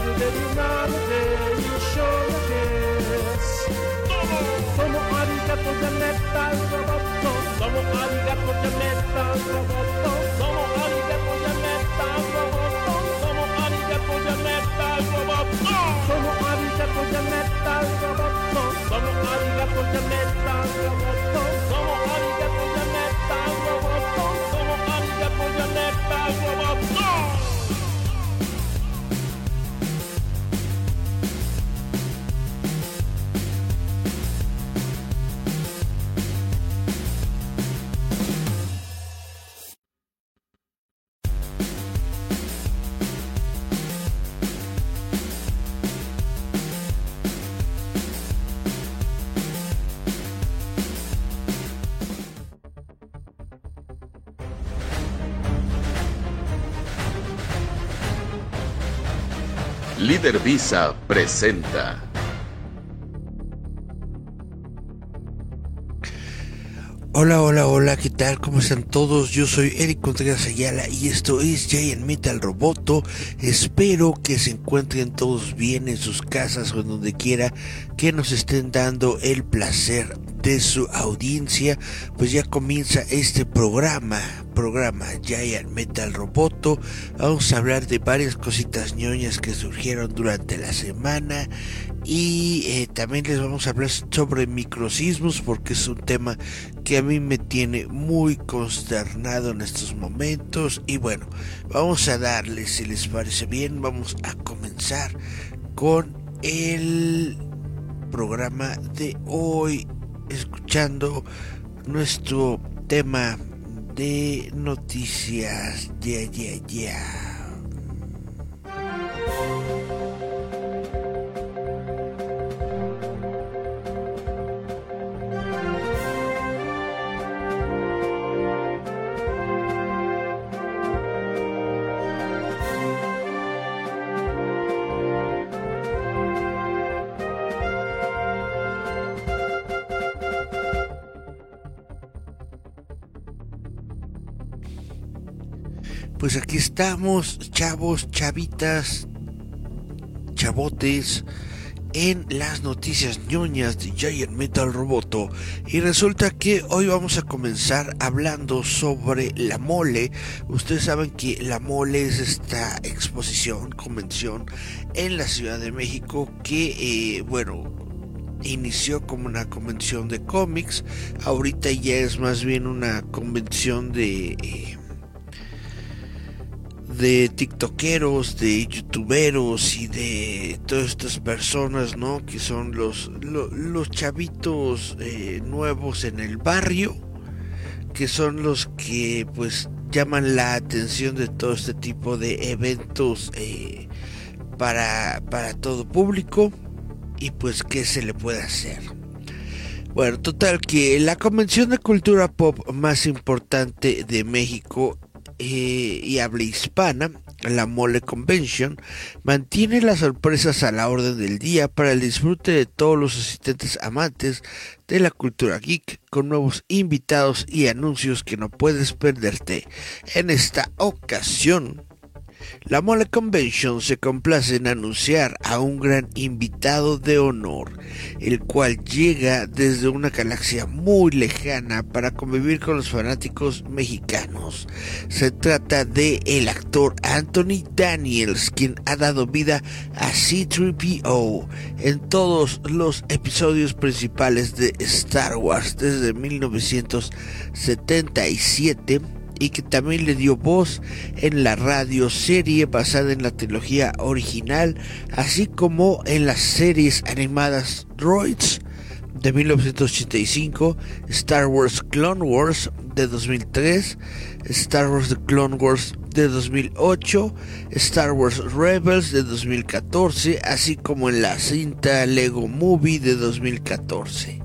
una notte, io sono che sono arigato metal roboto, sono arigato metal roboto, sono arigato metal roboto, sono arigato metal roboto, sono arigato sono arigato metal roboto, sono arigato metal roboto. Líder Visa presenta. Hola, hola, hola, ¿qué tal? ¿Cómo están todos? Yo soy Eric Contreras Ayala y esto es Giant Metal Roboto. Espero que se encuentren todos bien en sus casas o en donde quiera que nos estén dando el placer de su audiencia. Pues ya comienza este programa, programa Giant Metal Roboto. Vamos a hablar de varias cositas ñoñas que surgieron durante la semana y eh, también les vamos a hablar sobre microsismos porque es un tema que a mí me tiene muy consternado en estos momentos y bueno vamos a darle si les parece bien vamos a comenzar con el programa de hoy escuchando nuestro tema de noticias. Ya ya ya Pues aquí estamos, chavos, chavitas, chavotes, en las noticias ñoñas de Giant Metal Roboto. Y resulta que hoy vamos a comenzar hablando sobre la mole. Ustedes saben que la mole es esta exposición, convención en la Ciudad de México que, eh, bueno, inició como una convención de cómics. Ahorita ya es más bien una convención de... eh, de tiktokeros, de youtuberos y de todas estas personas, ¿no? Que son los, lo- los chavitos eh, nuevos en el barrio, que son los que pues llaman la atención de todo este tipo de eventos eh, para, para todo público y pues qué se le puede hacer. Bueno, total que la convención de cultura pop más importante de México eh, y habla hispana, la Mole Convention, mantiene las sorpresas a la orden del día para el disfrute de todos los asistentes amantes de la cultura geek con nuevos invitados y anuncios que no puedes perderte. En esta ocasión, la Mole Convention se complace en anunciar a un gran invitado de honor, el cual llega desde una galaxia muy lejana para convivir con los fanáticos mexicanos. Se trata de el actor Anthony Daniels, quien ha dado vida a C-3PO en todos los episodios principales de Star Wars desde 1977 y que también le dio voz en la radio serie basada en la trilogía original, así como en las series animadas Droids de 1985, Star Wars Clone Wars de 2003, Star Wars The Clone Wars de 2008, Star Wars Rebels de 2014, así como en la cinta Lego Movie de 2014.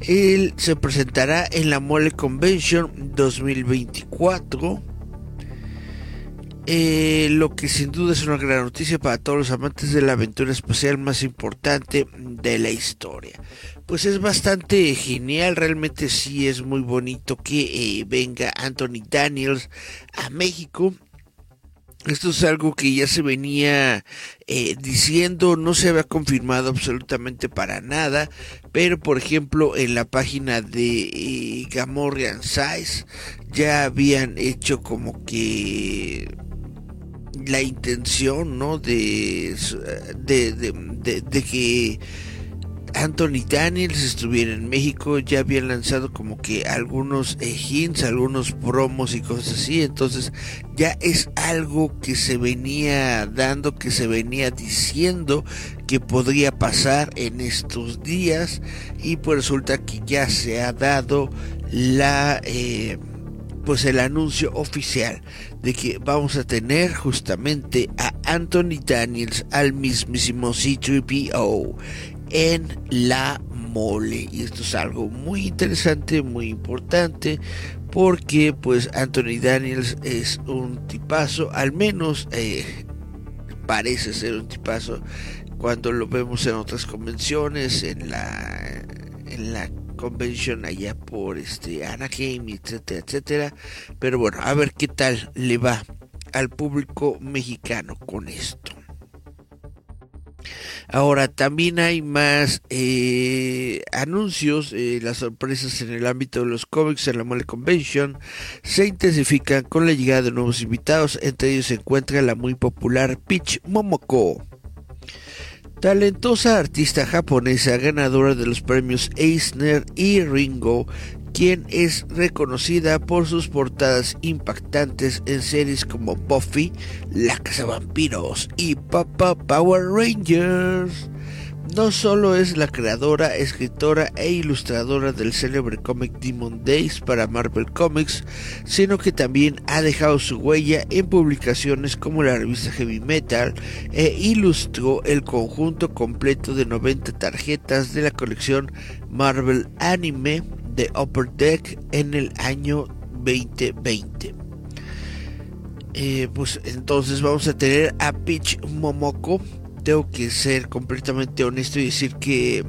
Él se presentará en la Mole Convention 2024 eh, lo que sin duda es una gran noticia para todos los amantes de la aventura espacial más importante de la historia. Pues es bastante genial, realmente sí es muy bonito que eh, venga Anthony Daniels a México esto es algo que ya se venía eh, diciendo, no se había confirmado absolutamente para nada, pero por ejemplo en la página de eh, Gamorrean Size ya habían hecho como que la intención, ¿no? De, de, de, de que Anthony Daniels estuviera en México, ya habían lanzado como que algunos eh, hints, algunos promos y cosas así, entonces ya es algo que se venía dando, que se venía diciendo que podría pasar en estos días y pues resulta que ya se ha dado la eh, pues el anuncio oficial de que vamos a tener justamente a Anthony Daniels al mismísimo C3PO en la mole. Y esto es algo muy interesante muy importante porque pues Anthony Daniels es un tipazo al menos eh, parece ser un tipazo cuando lo vemos en otras convenciones en la en la convención allá por este Anaheim etcétera etcétera. Pero bueno a ver qué tal le va al público mexicano con esto Ahora, también hay más eh, anuncios, eh, las sorpresas en el ámbito de los cómics en la Mole Convention se intensifican con la llegada de nuevos invitados, entre ellos se encuentra la muy popular Peach Momoko. Talentosa artista japonesa ganadora de los premios Eisner y Ringo, quien es reconocida por sus portadas impactantes en series como Buffy, La Casa Vampiros y Papa Power Rangers. No solo es la creadora, escritora e ilustradora del célebre cómic Demon Days para Marvel Comics, sino que también ha dejado su huella en publicaciones como la revista Heavy Metal e ilustró el conjunto completo de 90 tarjetas de la colección Marvel Anime de Upper Deck en el año 2020. Eh, pues entonces vamos a tener a Peach Momoko. Tengo que ser completamente honesto y decir que,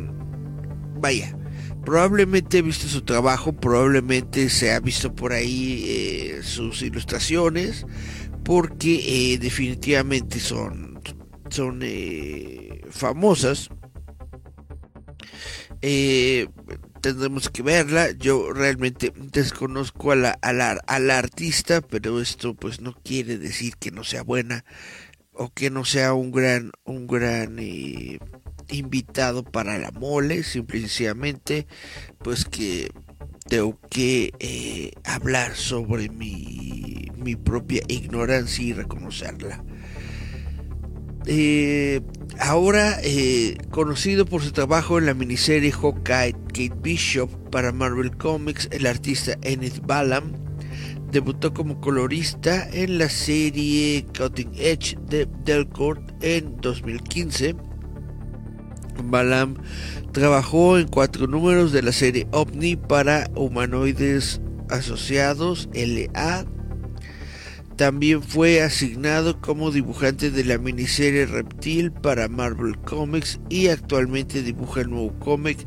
vaya, probablemente he visto su trabajo, probablemente se ha visto por ahí eh, sus ilustraciones, porque eh, definitivamente son, son famosas. Tendremos que verla. Yo realmente desconozco a la, a la, artista, pero esto pues no quiere decir que no sea buena o que no sea un gran, un gran eh, invitado para la mole, simplemente pues que tengo que eh, hablar sobre mi, mi propia ignorancia y reconocerla. Eh, ahora eh, conocido por su trabajo en la miniserie Hawkeye Kate Bishop para Marvel Comics, el artista Enid Balam debutó como colorista en la serie Cutting Edge de Delcourt en 2015. Balam trabajó en cuatro números de la serie OVNI para humanoides asociados LA también fue asignado como dibujante de la miniserie Reptil para Marvel Comics y actualmente dibuja el nuevo cómic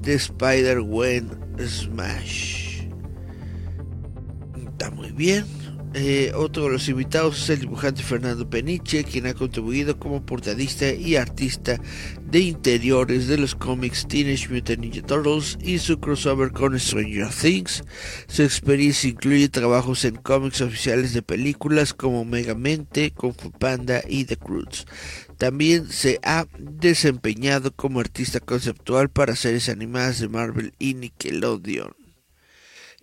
de Spider-Gwen Smash. Está muy bien. Eh, otro de los invitados es el dibujante Fernando Peniche, quien ha contribuido como portadista y artista de interiores de los cómics Teenage Mutant Ninja Turtles y su crossover con Stranger Things. Su experiencia incluye trabajos en cómics oficiales de películas como Megamente, Kung Fu Panda y The Croods. También se ha desempeñado como artista conceptual para series animadas de Marvel y Nickelodeon.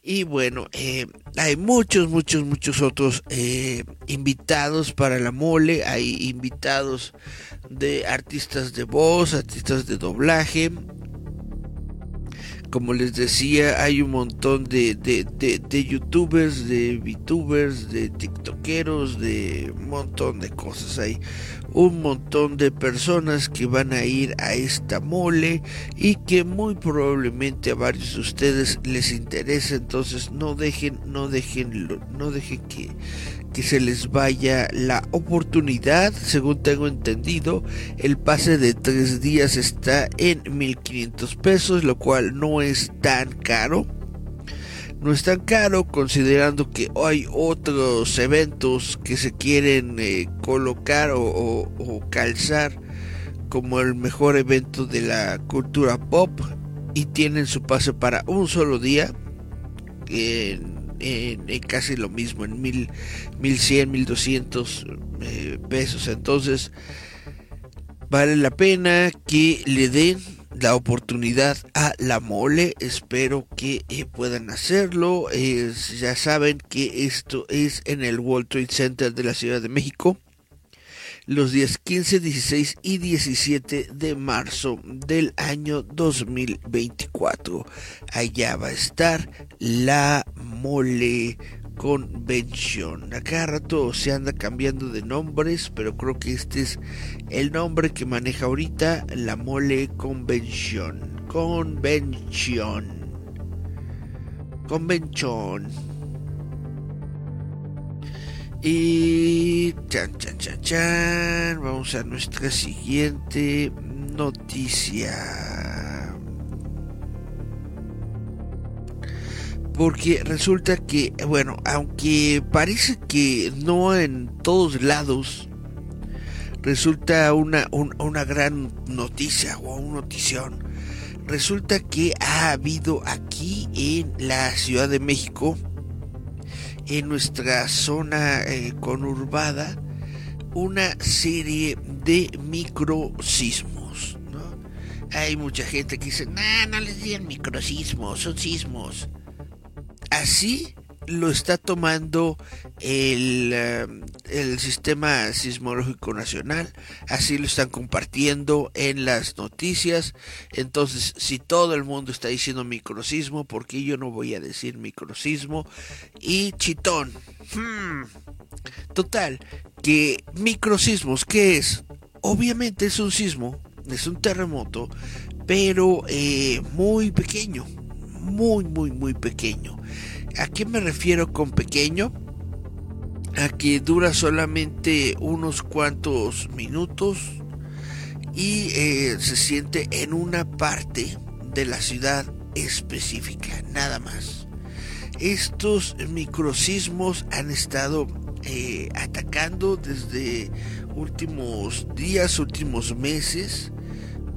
Y bueno, eh, hay muchos, muchos, muchos otros eh, invitados para la mole. Hay invitados de artistas de voz, artistas de doblaje. como les decía, hay un montón de, de, youtubers, de VTubers, de tiktokeros, de un montón de cosas. Hay un montón de personas que van a ir a esta mole y que muy probablemente a varios de ustedes les interesa. Entonces no dejen, no dejen, no dejen que que se les vaya la oportunidad. Según tengo entendido, el pase de tres días está en 1500 pesos, lo cual no es tan caro. No es tan caro considerando que hay otros eventos que se quieren eh, colocar o, calzar como el mejor evento de la cultura pop y tienen su pase para un solo día casi lo mismo, en mil, mil cien, mil doscientos eh, pesos. Entonces, vale la pena que le den la oportunidad a la mole. Espero que eh, puedan hacerlo. ya saben que esto es en el World Trade Center de la Ciudad de México los días 15, 16 y 17 de marzo del año 2024. Allá va a estar la mole convención. Acá rato se anda cambiando de nombres, pero creo que este es el nombre que maneja ahorita la mole convención. Convención. Convención. Y chan, chan, chan, chan. Vamos a nuestra siguiente noticia. Porque resulta que, bueno, aunque parece que no en todos lados resulta una, una gran noticia o una notición. Resulta que ha habido aquí en la Ciudad de México en nuestra zona eh, conurbada una serie de microsismos. ¿no? Hay mucha gente que dice, no, no les digan microsismos, son sismos. Así lo está tomando el, eh, el, sistema sismológico nacional, así lo están compartiendo en las noticias. Entonces, si todo el mundo está diciendo microsismo, ¿por qué yo no voy a decir microsismo? Y chitón. Hmm. Total, que microsismos, ¿qué es? Obviamente es un sismo, es un terremoto, pero eh, muy pequeño, muy, muy, muy pequeño. ¿A qué me refiero con pequeño? A que dura solamente unos cuantos minutos y eh, se siente en una parte de la ciudad específica, nada más. Estos microsismos han estado eh, atacando desde últimos días, últimos meses,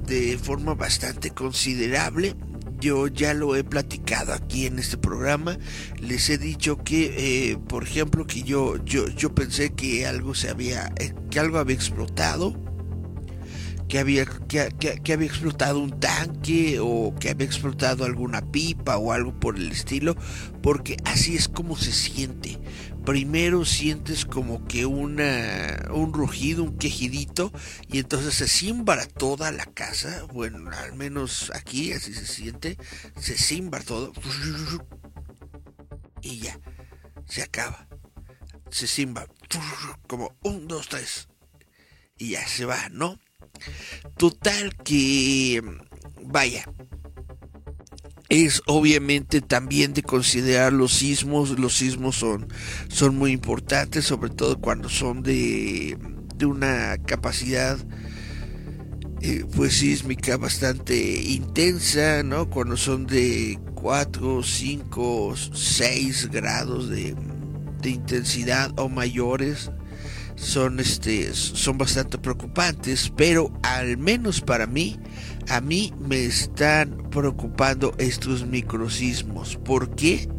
de forma bastante considerable yo ya lo he platicado aquí en este programa. Les he dicho que, eh, por ejemplo, que yo, yo, yo pensé que algo se había, eh, que algo había explotado. Que había, que, que, había explotado un tanque o que había explotado alguna pipa o algo por el estilo, porque así es como se siente primero sientes como que una, un rugido, un quejidito, y entonces se simbra toda la casa, bueno, al menos aquí así se siente, se simbra todo, y ya, se acaba, se simbra, como un, dos, tres, y ya se va, ¿no? Total que, vaya, es obviamente también de considerar los sismos. Los sismos son, son muy importantes, sobre todo cuando son de, de una capacidad eh, pues sísmica bastante intensa, ¿no? Cuando son de 4, 5, 6 grados de, de intensidad o mayores son este son bastante preocupantes, pero al menos para mí a mí me están preocupando estos microsismos. ¿Por qué?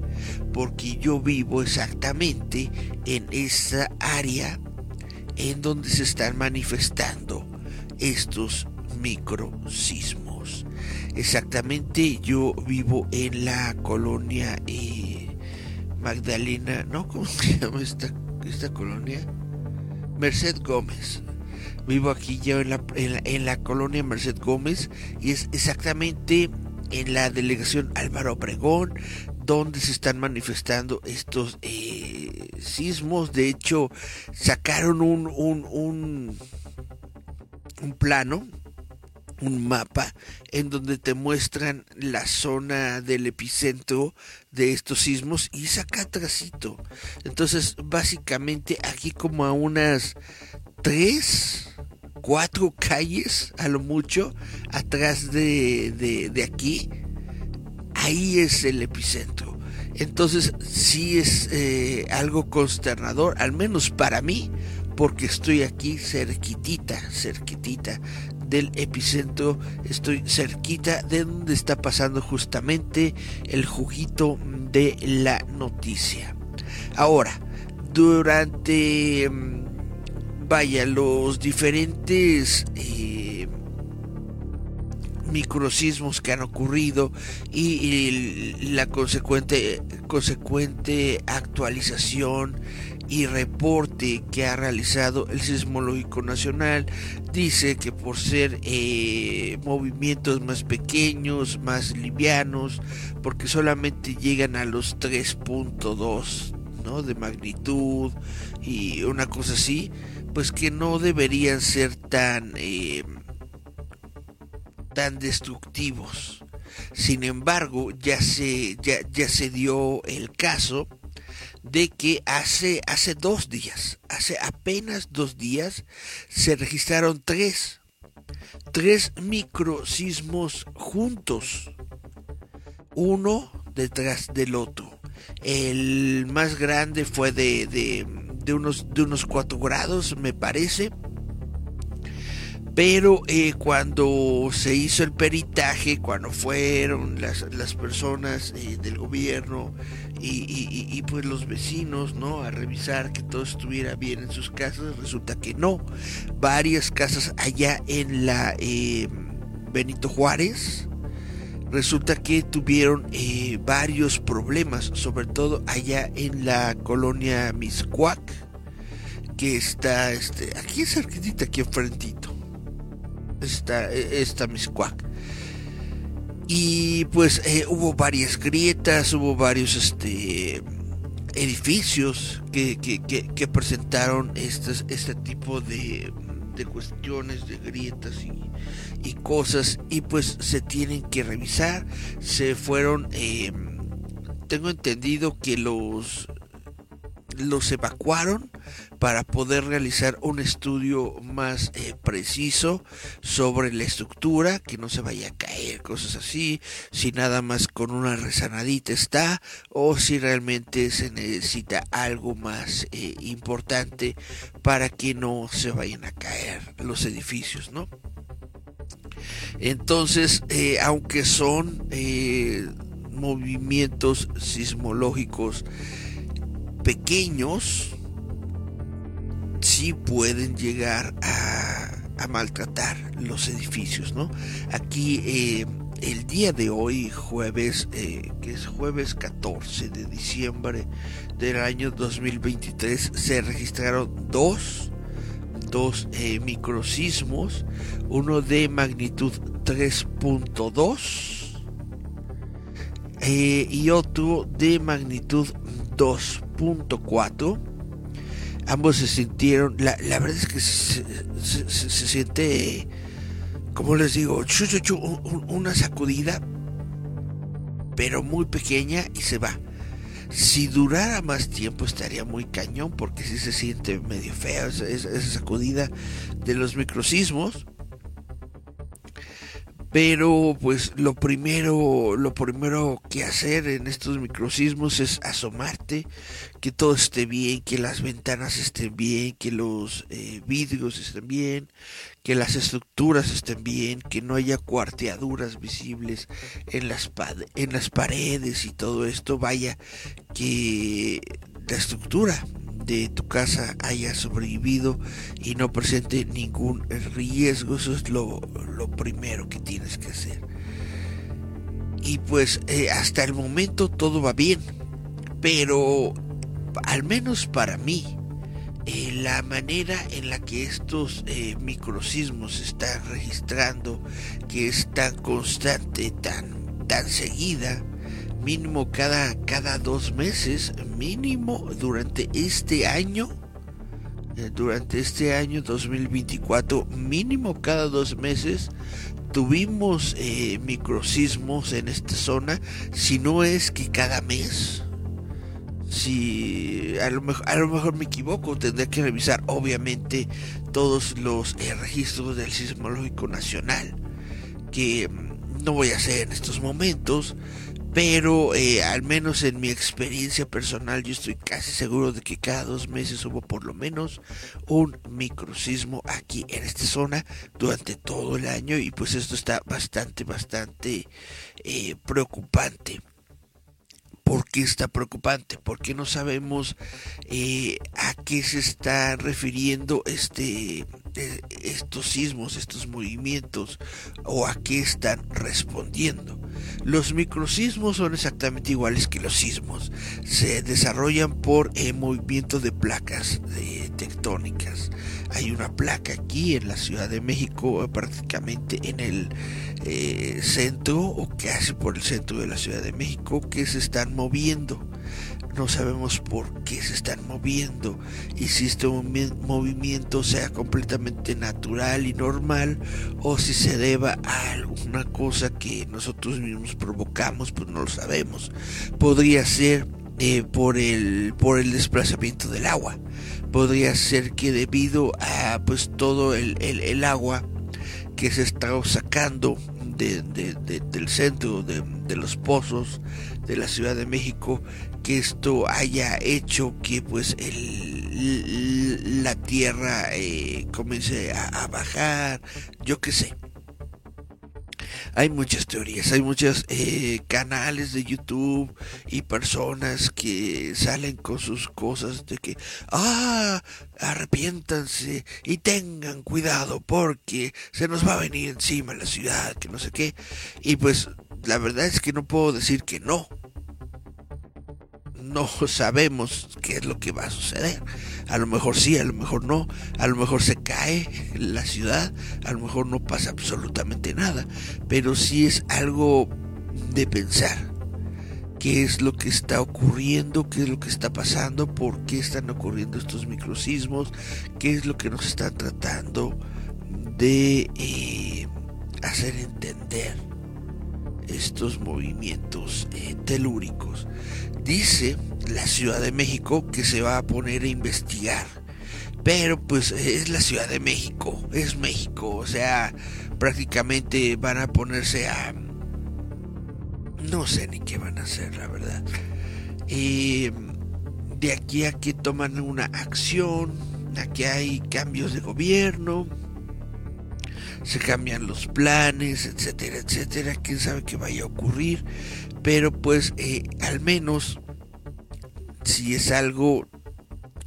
Porque yo vivo exactamente en esa área en donde se están manifestando estos microsismos. Exactamente, yo vivo en la colonia eh, Magdalena, ¿no? ¿Cómo se llama esta, esta colonia? Merced Gómez. Vivo aquí ya en la, en la, colonia Merced Gómez y es exactamente en la delegación Álvaro Obregón, donde se están manifestando estos eh, sismos. De hecho, sacaron un, un, un, plano un mapa en donde te muestran la zona del epicentro de estos sismos y saca atrásito. Entonces, básicamente aquí como a unas tres, cuatro calles a lo mucho atrás de, de, aquí, ahí es el epicentro. Entonces, sí es eh, algo consternador, al menos para mí, porque estoy aquí cerquitita, cerquitita del epicentro. Estoy cerquita de donde está pasando justamente el juguito de la noticia. Ahora, durante, mm, vaya, los diferentes... Eh, que han ocurrido y, la consecuente, consecuente actualización y reporte que ha realizado el Sismológico Nacional dice que por ser eh, movimientos más pequeños, más livianos, porque solamente llegan a los 3.2 ¿no? de magnitud y una cosa así, pues que no deberían ser tan, eh, tan destructivos. Sin embargo, ya se, ya, ya se dio el caso de que hace, hace dos días, hace apenas dos días, se registraron tres, tres microsismos juntos, uno detrás del otro. El más grande fue de, de, unos, de unos 4 grados, me parece pero eh, cuando se hizo el peritaje, cuando fueron las, personas eh, del gobierno y, pues los vecinos, ¿no? A revisar que todo estuviera bien en sus casas, resulta que no. Varias casas allá en la eh, Benito Juárez, resulta que tuvieron varios problemas, sobre todo allá en la colonia Miscuac, que está este, aquí cerquita, aquí enfrentito esta, esta Miscuac. Y pues eh, hubo varias grietas, hubo varios este, edificios que, que, presentaron este tipo de, de cuestiones, de grietas y, y, cosas. Y pues se tienen que revisar. Se fueron, eh, tengo entendido que los los evacuaron para poder realizar un estudio más eh, preciso sobre la estructura, que no se vaya a caer, cosas así, si nada más con una resanadita está, o si realmente se necesita algo más eh, importante para que no se vayan a caer los edificios, ¿no? Entonces, eh, aunque son movimientos sismológicos pequeños sí pueden llegar a, maltratar los edificios, ¿no? Aquí eh, el día de hoy, jueves, eh, que es jueves 14 de diciembre del año 2023, se registraron dos, dos eh, microsismos, uno de magnitud 3.2 y otro de magnitud 2.4. Ambos se sintieron, la, verdad es que se, siente, como les digo, una sacudida, pero muy pequeña y se va. Si durara más tiempo estaría muy cañón porque si se siente medio feo esa sacudida de los microsismos pero pues lo primero, lo primero que hacer en estos microsismos es asomarte, que todo esté bien, que las ventanas estén bien, que los eh, vidrios estén bien, que las estructuras estén bien, que no haya cuarteaduras visibles en las, en las paredes y todo esto, vaya, que la estructura de tu casa haya sobrevivido y no presente ningún riesgo. Eso es lo, primero que tienes que hacer. Y pues eh, hasta el momento todo va bien. Pero al menos para mí, eh, la manera en la que estos eh, microsismos se están registrando, que es tan constante, tan tan seguida, mínimo cada, cada dos meses, mínimo durante este año, eh, durante este año 2024, mínimo cada dos meses, tuvimos eh, microsismos en esta zona, si no es que cada mes. Si a lo, mejor, a lo mejor me equivoco, tendré que revisar obviamente todos los eh, registros del Sismológico Nacional, que mm, no voy a hacer en estos momentos, pero eh, al menos en mi experiencia personal yo estoy casi seguro de que cada dos meses hubo por lo menos un microsismo aquí en esta zona durante todo el año y pues esto está bastante bastante eh, preocupante. ¿Por qué está preocupante? Porque no sabemos eh, a qué se está refiriendo este, estos sismos, estos movimientos, o a qué están respondiendo. Los microsismos son exactamente iguales que los sismos. Se desarrollan por el movimiento de placas tectónicas. Hay una placa aquí en la Ciudad de México, prácticamente en el eh, centro o casi por el centro de la Ciudad de México, que se están moviendo. No sabemos por qué se están moviendo y si este movimiento sea completamente natural y normal o si se deba a alguna cosa que nosotros mismos provocamos, pues no lo sabemos. Podría ser eh, por, el, por el desplazamiento del agua podría ser que debido a pues todo el, el, agua que se está sacando de, del centro de, los pozos de la Ciudad de México que esto haya hecho que pues el, la tierra eh, comience a, bajar yo qué sé hay muchas teorías, hay muchos eh, canales de YouTube y personas que salen con sus cosas de que, ah, arrepiéntanse y tengan cuidado porque se nos va a venir encima la ciudad, que no sé qué. Y pues la verdad es que no puedo decir que no, no sabemos qué es lo que va a suceder. A lo mejor sí, a lo mejor no, a lo mejor se cae la ciudad, a lo mejor no pasa absolutamente nada, pero sí es algo de pensar. ¿Qué es lo que está ocurriendo? ¿Qué es lo que está pasando? ¿Por qué están ocurriendo estos microsismos? ¿Qué es lo que nos están tratando de eh, hacer entender estos movimientos eh, telúricos? Dice la Ciudad de México que se va a poner a investigar. Pero pues es la Ciudad de México, es México, o sea, prácticamente van a ponerse a... No sé ni qué van a hacer, la verdad. Eh, de aquí a que toman una acción, aquí hay cambios de gobierno, se cambian los planes, etcétera, etcétera, quién sabe qué vaya a ocurrir, pero pues eh, al menos si es algo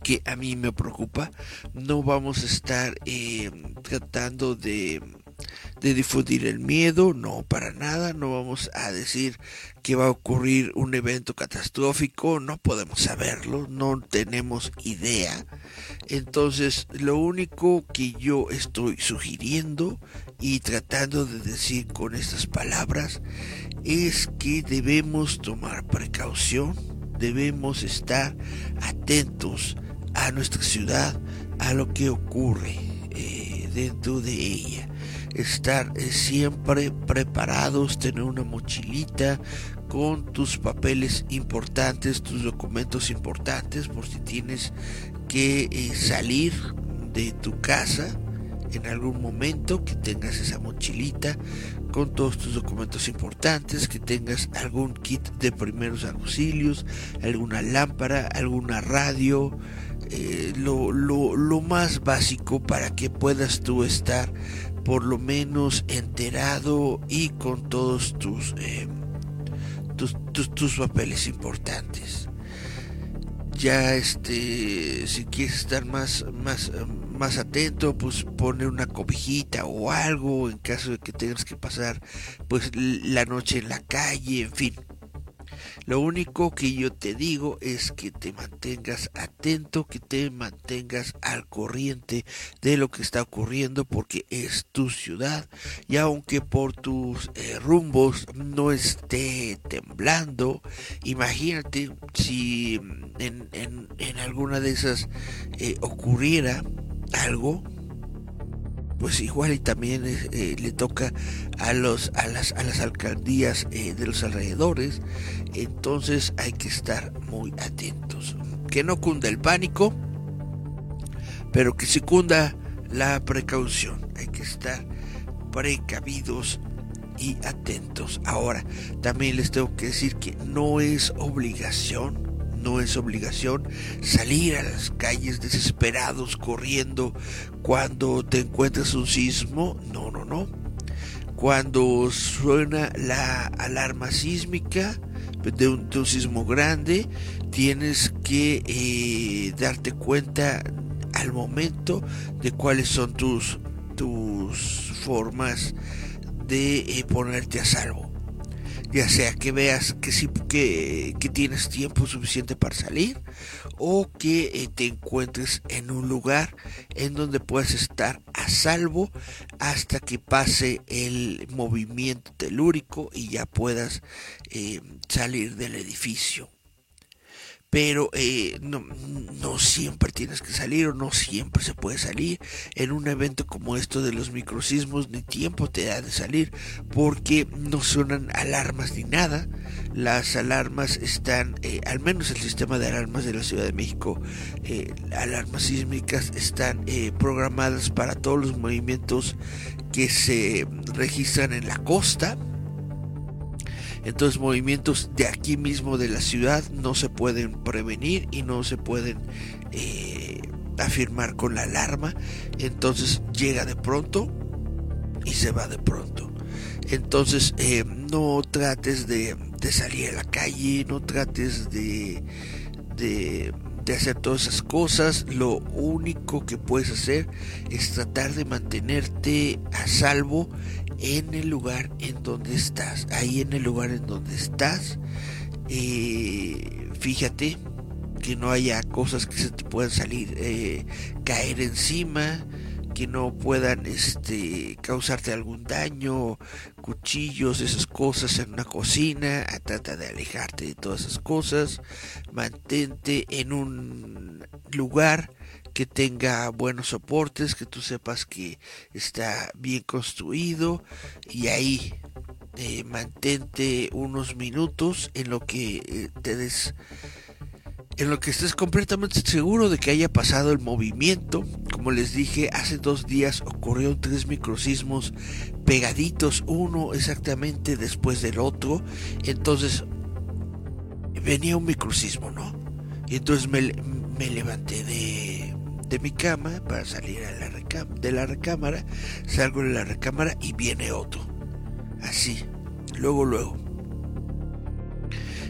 que a mí me preocupa, no vamos a estar eh, tratando de, de difundir el miedo, no, para nada, no vamos a decir que va a ocurrir un evento catastrófico, no podemos saberlo, no tenemos idea. Entonces, lo único que yo estoy sugiriendo y tratando de decir con estas palabras es que debemos tomar precaución, debemos estar atentos a nuestra ciudad, a lo que ocurre eh, dentro de ella. Estar eh, siempre preparados, tener una mochilita con tus papeles importantes, tus documentos importantes, por si tienes que eh, salir de tu casa en algún momento, que tengas esa mochilita con todos tus documentos importantes, que tengas algún kit de primeros auxilios, alguna lámpara, alguna radio, eh, lo, lo, más básico para que puedas tú estar por lo menos enterado y con todos tus, eh, tus, tus, papeles importantes. Ya este si quieres estar más más más atento, pues poner una cobijita o algo en caso de que tengas que pasar pues la noche en la calle, en fin. Lo único que yo te digo es que te mantengas atento, que te mantengas al corriente de lo que está ocurriendo porque es tu ciudad y aunque por tus eh, rumbos no esté temblando, imagínate si en, alguna de esas eh, ocurriera algo pues igual y también eh, le toca a los a las a las alcaldías eh, de los alrededores. Entonces hay que estar muy atentos. Que no cunda el pánico pero que se cunda la precaución. Hay que estar precavidos y atentos. Ahora también les tengo que decir que no es obligación no es obligación salir a las calles desesperados corriendo cuando te encuentras un sismo. No, no, no. Cuando suena la alarma sísmica de un, sismo grande, tienes que eh, darte cuenta al momento de cuáles son tus, tus formas de eh, ponerte a salvo ya sea que veas que, sí, que, tienes tiempo suficiente para salir o que eh, te encuentres en un lugar en donde puedas estar a salvo hasta que pase el movimiento telúrico y ya puedas eh, salir del edificio pero eh, no, siempre tienes que salir o no siempre se puede salir. En un evento como esto de los microsismos ni tiempo te da de salir porque no suenan alarmas ni nada. Las alarmas están, eh, al menos el sistema de alarmas de la Ciudad de México, eh, alarmas sísmicas están programadas para todos los movimientos que se registran en la costa entonces movimientos de aquí mismo de la ciudad no se pueden prevenir y no se pueden eh, afirmar con la alarma. Entonces llega de pronto y se va de pronto. Entonces eh, no trates de, salir a la calle, no trates de, de, de hacer todas esas cosas. Lo único que puedes hacer es tratar de mantenerte a salvo en el lugar en donde estás. Ahí en el lugar en donde estás, eh, fíjate que no haya cosas que se te puedan salir, eh, caer encima, que no puedan este, causarte algún daño, cuchillos, esas cosas en una cocina, trata de alejarte de todas esas cosas, mantente en un lugar que tenga buenos soportes, que tú sepas que está bien construido y ahí eh, mantente unos minutos en lo que eh, te des en lo que estés completamente seguro de que haya pasado el movimiento. Como les dije, hace dos días ocurrieron tres microsismos pegaditos, uno exactamente después del otro. Entonces venía un microsismo, ¿no? Y entonces me, me levanté de, de mi cama para salir a la de la recámara, salgo de la recámara y viene otro. Así, luego, luego.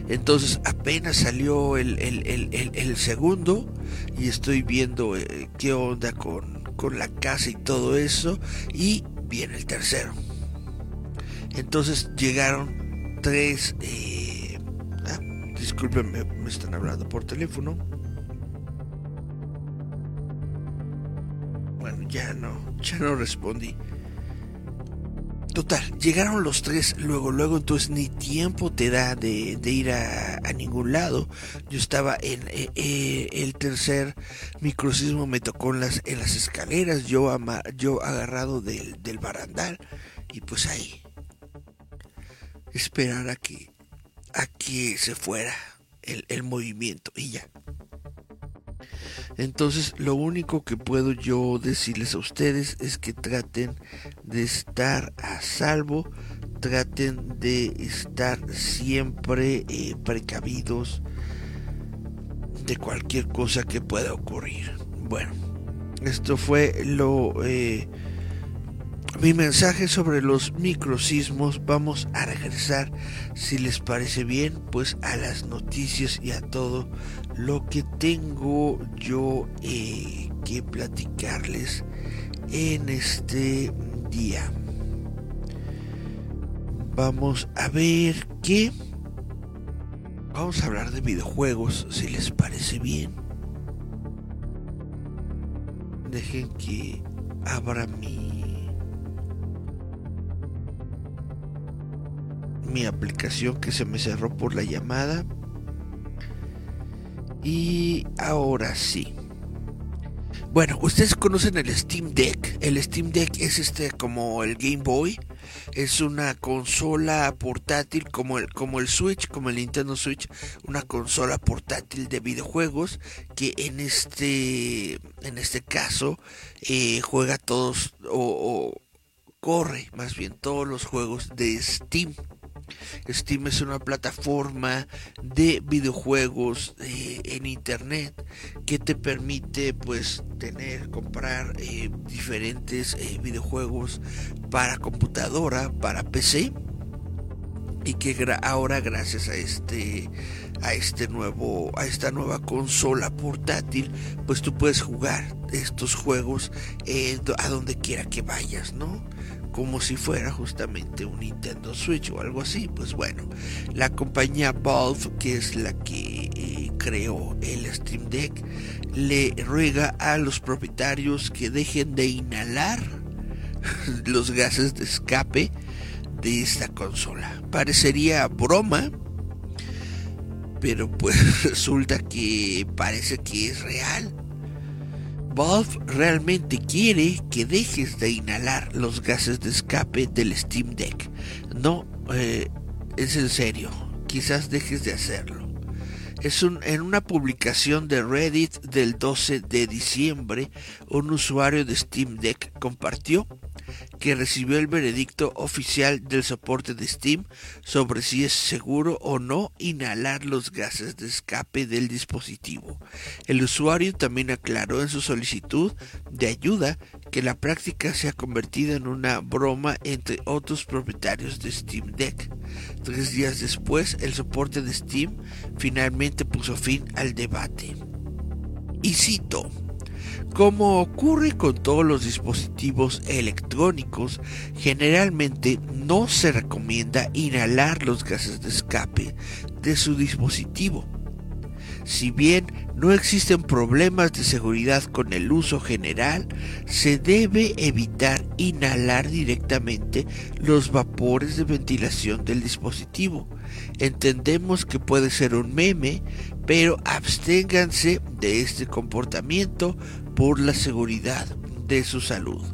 Entonces apenas salió el, el, segundo y estoy viendo eh, qué onda con, con, la casa y todo eso y viene el tercero. Entonces llegaron tres... Eh, ah, me están hablando por teléfono. Ya no, ya no respondí. Total, llegaron los tres luego, luego, entonces ni tiempo te da de, ir a, ningún lado. Yo estaba en eh, eh, el tercer microsismo, me tocó en las, en las escaleras, yo, yo agarrado del, del barandal, y pues ahí, esperar a que, a que se fuera el, el movimiento, y ya. Entonces lo único que puedo yo decirles a ustedes es que traten de estar a salvo, traten de estar siempre eh, precavidos de cualquier cosa que pueda ocurrir. Bueno, esto fue lo... Eh, mi mensaje sobre los microsismos. Vamos a regresar, si les parece bien, pues a las noticias y a todo lo que tengo yo eh, que platicarles en este día. Vamos a ver qué. vamos a hablar de videojuegos, si les parece bien. Dejen que abra mi mi aplicación que se me cerró por la llamada. Y ahora sí. Bueno, ustedes conocen el Steam Deck. El Steam Deck es este como el Game Boy. Es una consola portátil como el, como el Switch, como el Nintendo Switch, una consola portátil de videojuegos que en este, en este caso eh, juega todos o corre más bien todos los juegos de Steam. Steam es una plataforma de videojuegos eh, en internet que te permite pues tener, comprar eh, diferentes eh, videojuegos para computadora, para PC y que ahora gracias a este a este nuevo a esta nueva consola portátil pues tú puedes jugar estos juegos a donde quiera que vayas no como si fuera justamente un Nintendo Switch o algo así. Pues bueno, la compañía Valve, que es la que eh, creó el Steam Deck, le ruega a los propietarios que dejen de inhalar los gases de escape de esta consola. Parecería broma, pero pues resulta que parece que es real. Valve realmente quiere que dejes de inhalar los gases de escape del Steam Deck. No, eh, es en serio, quizás dejes de hacerlo. Es en una publicación de Reddit del 12 de diciembre, un usuario de Steam Deck compartió que recibió el veredicto oficial del soporte de Steam sobre si es seguro o no inhalar los gases de escape del dispositivo. El usuario también aclaró en su solicitud de ayuda que la práctica se ha convertido en una broma entre otros propietarios de Steam Deck. Tres días después, el soporte de Steam finalmente puso fin al debate. Y cito, como ocurre con todos los dispositivos electrónicos, generalmente no se recomienda inhalar los gases de escape de su dispositivo. Si bien no existen problemas de seguridad con el uso general, se debe evitar inhalar directamente los vapores de ventilación del dispositivo. Entendemos que puede ser un meme, pero absténganse de este comportamiento por la seguridad de su salud.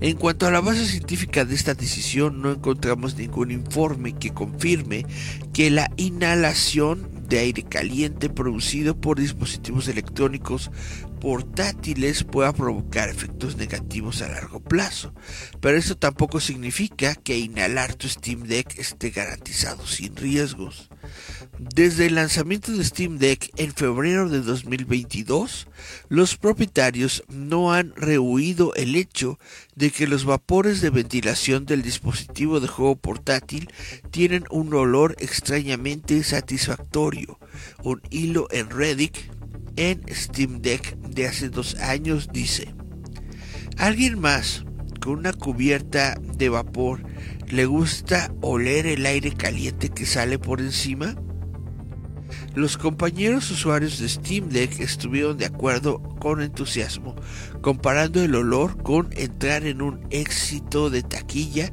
En cuanto a la base científica de esta decisión, no encontramos ningún informe que confirme que la inhalación de aire caliente producido por dispositivos electrónicos portátiles pueda provocar efectos negativos a largo plazo, pero eso tampoco significa que inhalar tu Steam Deck esté garantizado sin riesgos. Desde el lanzamiento de Steam Deck en febrero de 2022, los propietarios no han rehuido el hecho de que los vapores de ventilación del dispositivo de juego portátil tienen un olor extrañamente satisfactorio. Un hilo en Reddit en Steam Deck de hace dos años dice, ¿alguien más con una cubierta de vapor le gusta oler el aire caliente que sale por encima? Los compañeros usuarios de Steam Deck estuvieron de acuerdo con entusiasmo, comparando el olor con entrar en un éxito de taquilla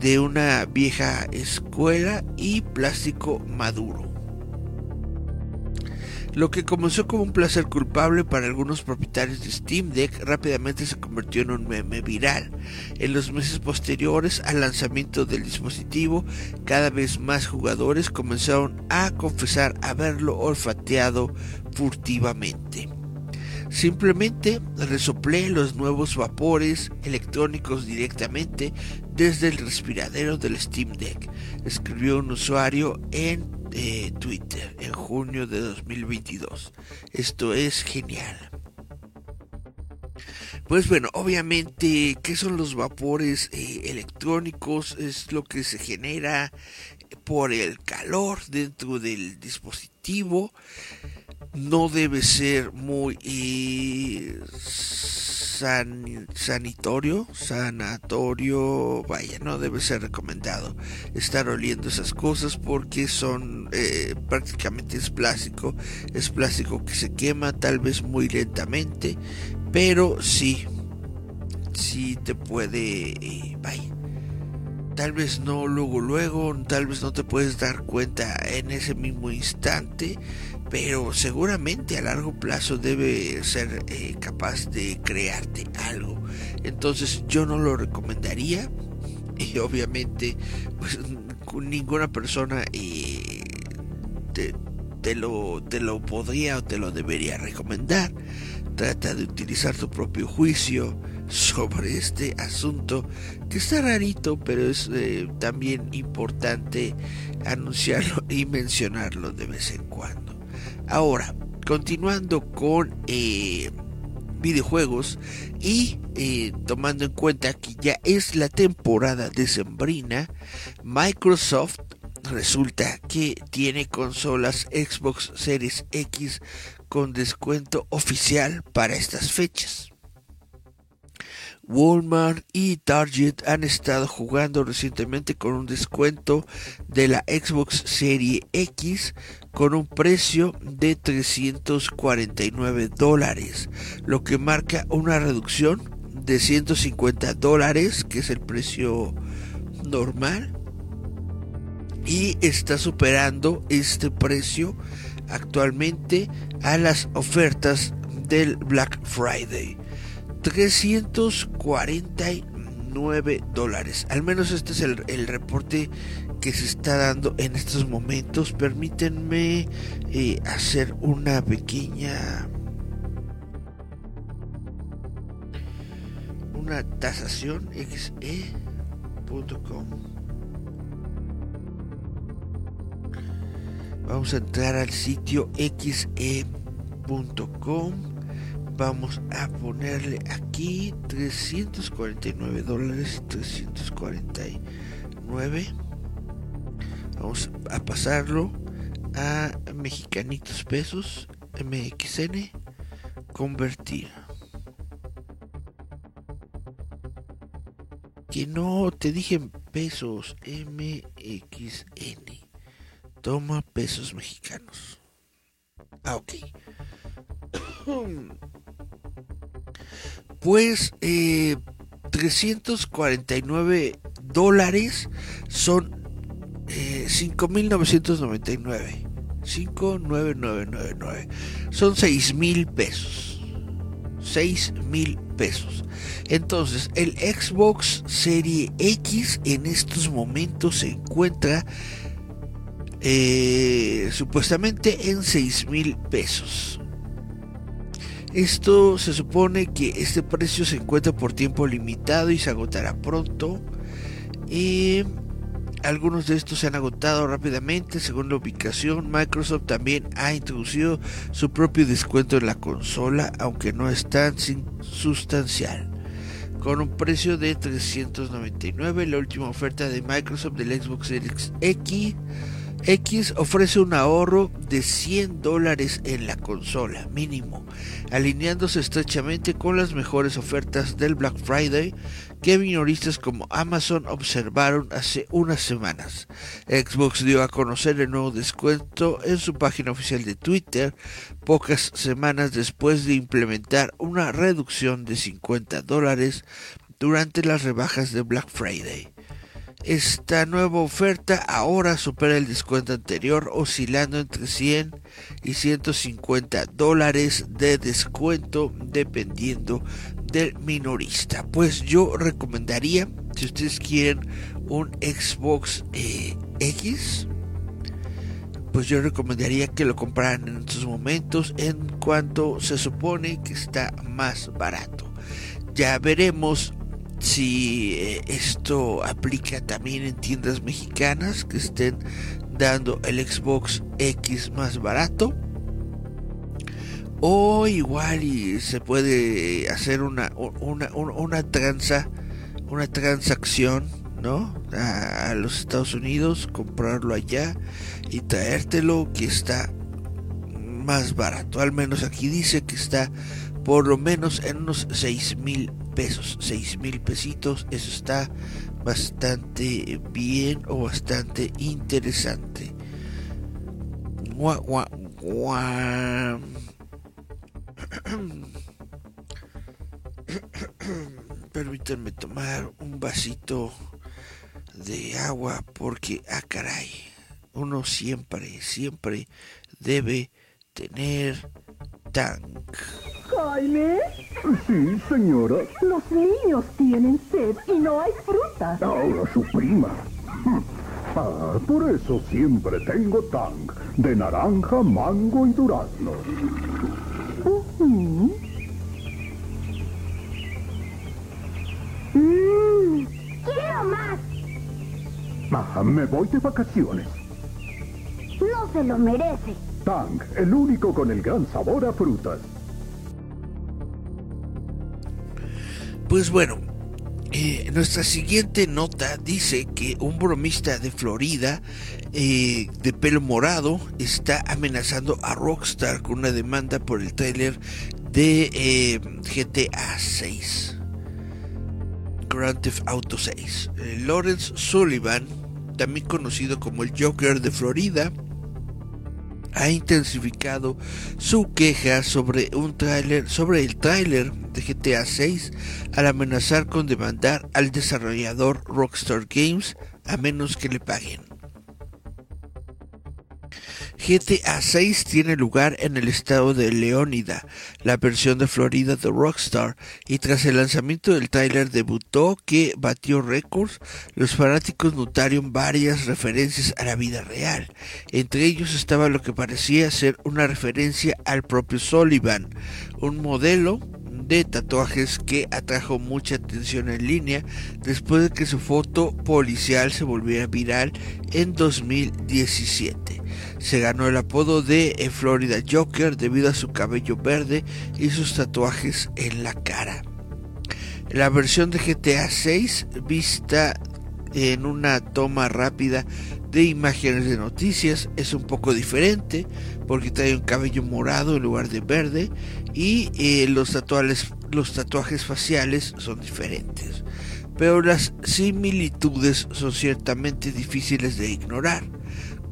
de una vieja escuela y plástico maduro. Lo que comenzó como un placer culpable para algunos propietarios de Steam Deck rápidamente se convirtió en un meme viral. En los meses posteriores al lanzamiento del dispositivo, cada vez más jugadores comenzaron a confesar haberlo olfateado furtivamente. Simplemente resoplé los nuevos vapores electrónicos directamente desde el respiradero del Steam Deck, escribió un usuario en Twitter en junio de 2022. Esto es genial. Pues bueno, obviamente, ¿qué son los vapores eh, electrónicos? Es lo que se genera por el calor dentro del dispositivo. No debe ser muy eh, sanitorio, sanatorio, vaya, no debe ser recomendado estar oliendo esas cosas porque son eh, prácticamente es plástico, es plástico que se quema tal vez muy lentamente, pero sí, sí te puede, eh, vaya, tal vez no luego luego, tal vez no te puedes dar cuenta en ese mismo instante, pero seguramente a largo plazo debe ser eh, capaz de crearte algo. Entonces yo no lo recomendaría y obviamente pues ninguna persona eh, te, lo, te lo podría o te lo debería recomendar. Trata de utilizar tu propio juicio sobre este asunto que está rarito, pero es eh, también importante anunciarlo y mencionarlo de vez en cuando. Ahora, continuando con eh, videojuegos y eh, tomando en cuenta que ya es la temporada decembrina, Microsoft resulta que tiene consolas Xbox Series X con descuento oficial para estas fechas. Walmart y Target han estado jugando recientemente con un descuento de la Xbox Series X con un precio de 349 dólares, lo que marca una reducción de 150 dólares, que es el precio normal, y está superando este precio actualmente a las ofertas del Black Friday. 349 dólares. Al menos este es el, el reporte que se está dando en estos momentos. Permítanme eh, hacer una pequeña... Una tasación xe.com. Vamos a entrar al sitio xe.com. Vamos a ponerle aquí 349 dólares 349 Vamos a pasarlo a mexicanitos pesos, MXN, convertir. Que no te dije pesos, MXN. Toma pesos mexicanos. Ah, ok. Pues eh, 349 dólares son 5.999. 59999. Son 6 mil pesos. 6 mil pesos. Entonces, el Xbox Serie X en estos momentos se encuentra eh, supuestamente en 6 mil pesos. Esto se supone que este precio se encuentra por tiempo limitado y se agotará pronto. Eh, algunos de estos se han agotado rápidamente según la ubicación. Microsoft también ha introducido su propio descuento en la consola, aunque no es tan sustancial. Con un precio de 399, la última oferta de Microsoft del Xbox Series X X ofrece un ahorro de 100 dólares en la consola mínimo, alineándose estrechamente con las mejores ofertas del Black Friday que minoristas como Amazon observaron hace unas semanas. Xbox dio a conocer el nuevo descuento en su página oficial de Twitter pocas semanas después de implementar una reducción de 50 dólares durante las rebajas de Black Friday. Esta nueva oferta ahora supera el descuento anterior, oscilando entre 100 y 150 dólares de descuento dependiendo del minorista. Pues yo recomendaría, si ustedes quieren un Xbox eh, X, pues yo recomendaría que lo compraran en estos momentos en cuanto se supone que está más barato. Ya veremos si eh, esto aplica también en tiendas mexicanas que estén dando el Xbox X más barato. O igual y se puede hacer una una, una, una transacción no a, los Estados Unidos comprarlo allá y traértelo que está más barato. Al menos aquí dice que está por lo menos en unos 6 mil pesos. 6 mil pesitos, eso está bastante bien o bastante interesante. Permítanme tomar un vasito de agua porque, ah caray, uno siempre, siempre debe tener tank. Jaime. Sí, señora. Los niños tienen sed y no hay fruta. Ahora su prima. Ah, por eso siempre tengo tang de naranja, mango y durazno. Mmm, quiero más. Ah, me voy de vacaciones. No se lo merece. Tang, el único con el gran sabor a frutas. Pues bueno, eh, nuestra siguiente nota dice que un bromista de Florida eh, de pelo morado está amenazando a Rockstar con una demanda por el trailer de eh, GTA 6. Grand Theft Auto 6. Lawrence Sullivan, también conocido como el Joker de Florida, ha intensificado su queja sobre un tráiler sobre el tráiler de GTA 6 al amenazar con demandar al desarrollador Rockstar Games a menos que le paguen. GTA 6 tiene lugar en el estado de Leónida, la versión de Florida de Rockstar, y tras el lanzamiento del tráiler debutó que batió récords, los fanáticos notaron varias referencias a la vida real. Entre ellos estaba lo que parecía ser una referencia al propio Sullivan, un modelo de tatuajes que atrajo mucha atención en línea después de que su foto policial se volviera viral en 2017. Se ganó el apodo de eh, Florida Joker debido a su cabello verde y sus tatuajes en la cara. La versión de GTA 6 vista en una toma rápida de imágenes de noticias es un poco diferente porque trae un cabello morado en lugar de verde y eh, los, los tatuajes faciales son diferentes. Pero las similitudes son ciertamente difíciles de ignorar,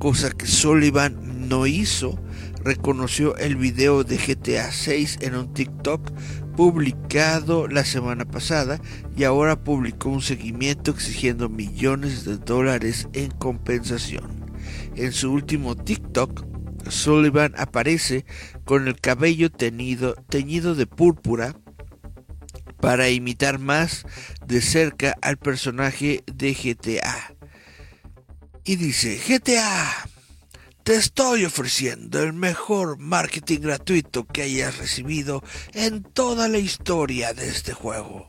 cosa que Sullivan no hizo. Reconoció el video de GTA 6 en un TikTok publicado la semana pasada y ahora publicó un seguimiento exigiendo millones de dólares en compensación. En su último TikTok, Sullivan aparece con el cabello teñido, teñido de púrpura para imitar más de cerca al personaje de GTA. Y dice, GTA, te estoy ofreciendo el mejor marketing gratuito que hayas recibido en toda la historia de este juego.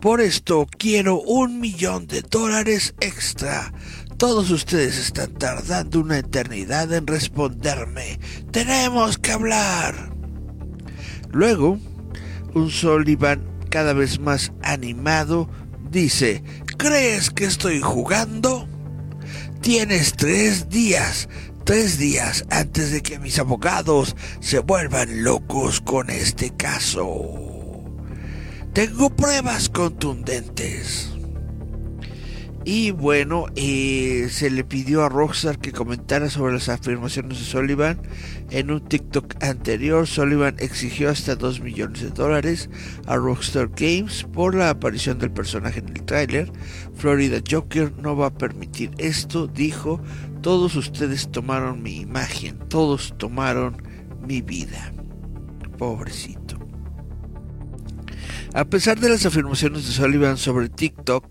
Por esto quiero un millón de dólares extra todos ustedes están tardando una eternidad en responderme. Tenemos que hablar. Luego, un Sullivan cada vez más animado dice, ¿crees que estoy jugando? Tienes tres días, tres días antes de que mis abogados se vuelvan locos con este caso. Tengo pruebas contundentes. Y bueno, eh, se le pidió a Rockstar que comentara sobre las afirmaciones de Sullivan. En un TikTok anterior, Sullivan exigió hasta 2 millones de dólares a Rockstar Games por la aparición del personaje en el tráiler. Florida Joker no va a permitir esto, dijo. Todos ustedes tomaron mi imagen, todos tomaron mi vida. Pobrecito. A pesar de las afirmaciones de Sullivan sobre TikTok,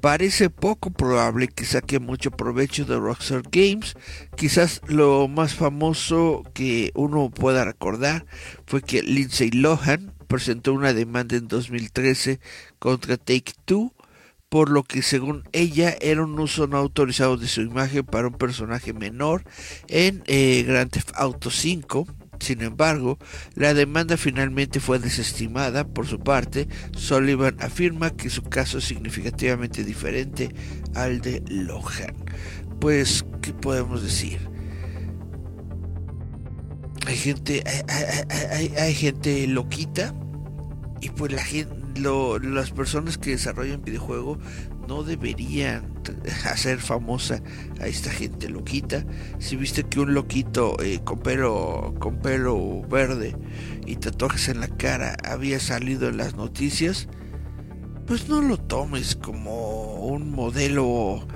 parece poco probable que saque mucho provecho de Rockstar Games. Quizás lo más famoso que uno pueda recordar fue que Lindsay Lohan presentó una demanda en 2013 contra Take Two por lo que según ella era un uso no autorizado de su imagen para un personaje menor en eh, Grand Theft Auto 5 sin embargo, la demanda finalmente fue desestimada. Por su parte, Sullivan afirma que su caso es significativamente diferente al de Lohan. Pues, ¿qué podemos decir? Hay gente, hay, gente loquita y pues la gente, las personas que desarrollan videojuegos no deberían hacer famosa a esta gente loquita. Si viste que un loquito eh, con pelo con pelo verde y tatuajes en la cara había salido en las noticias, pues no lo tomes como un modelo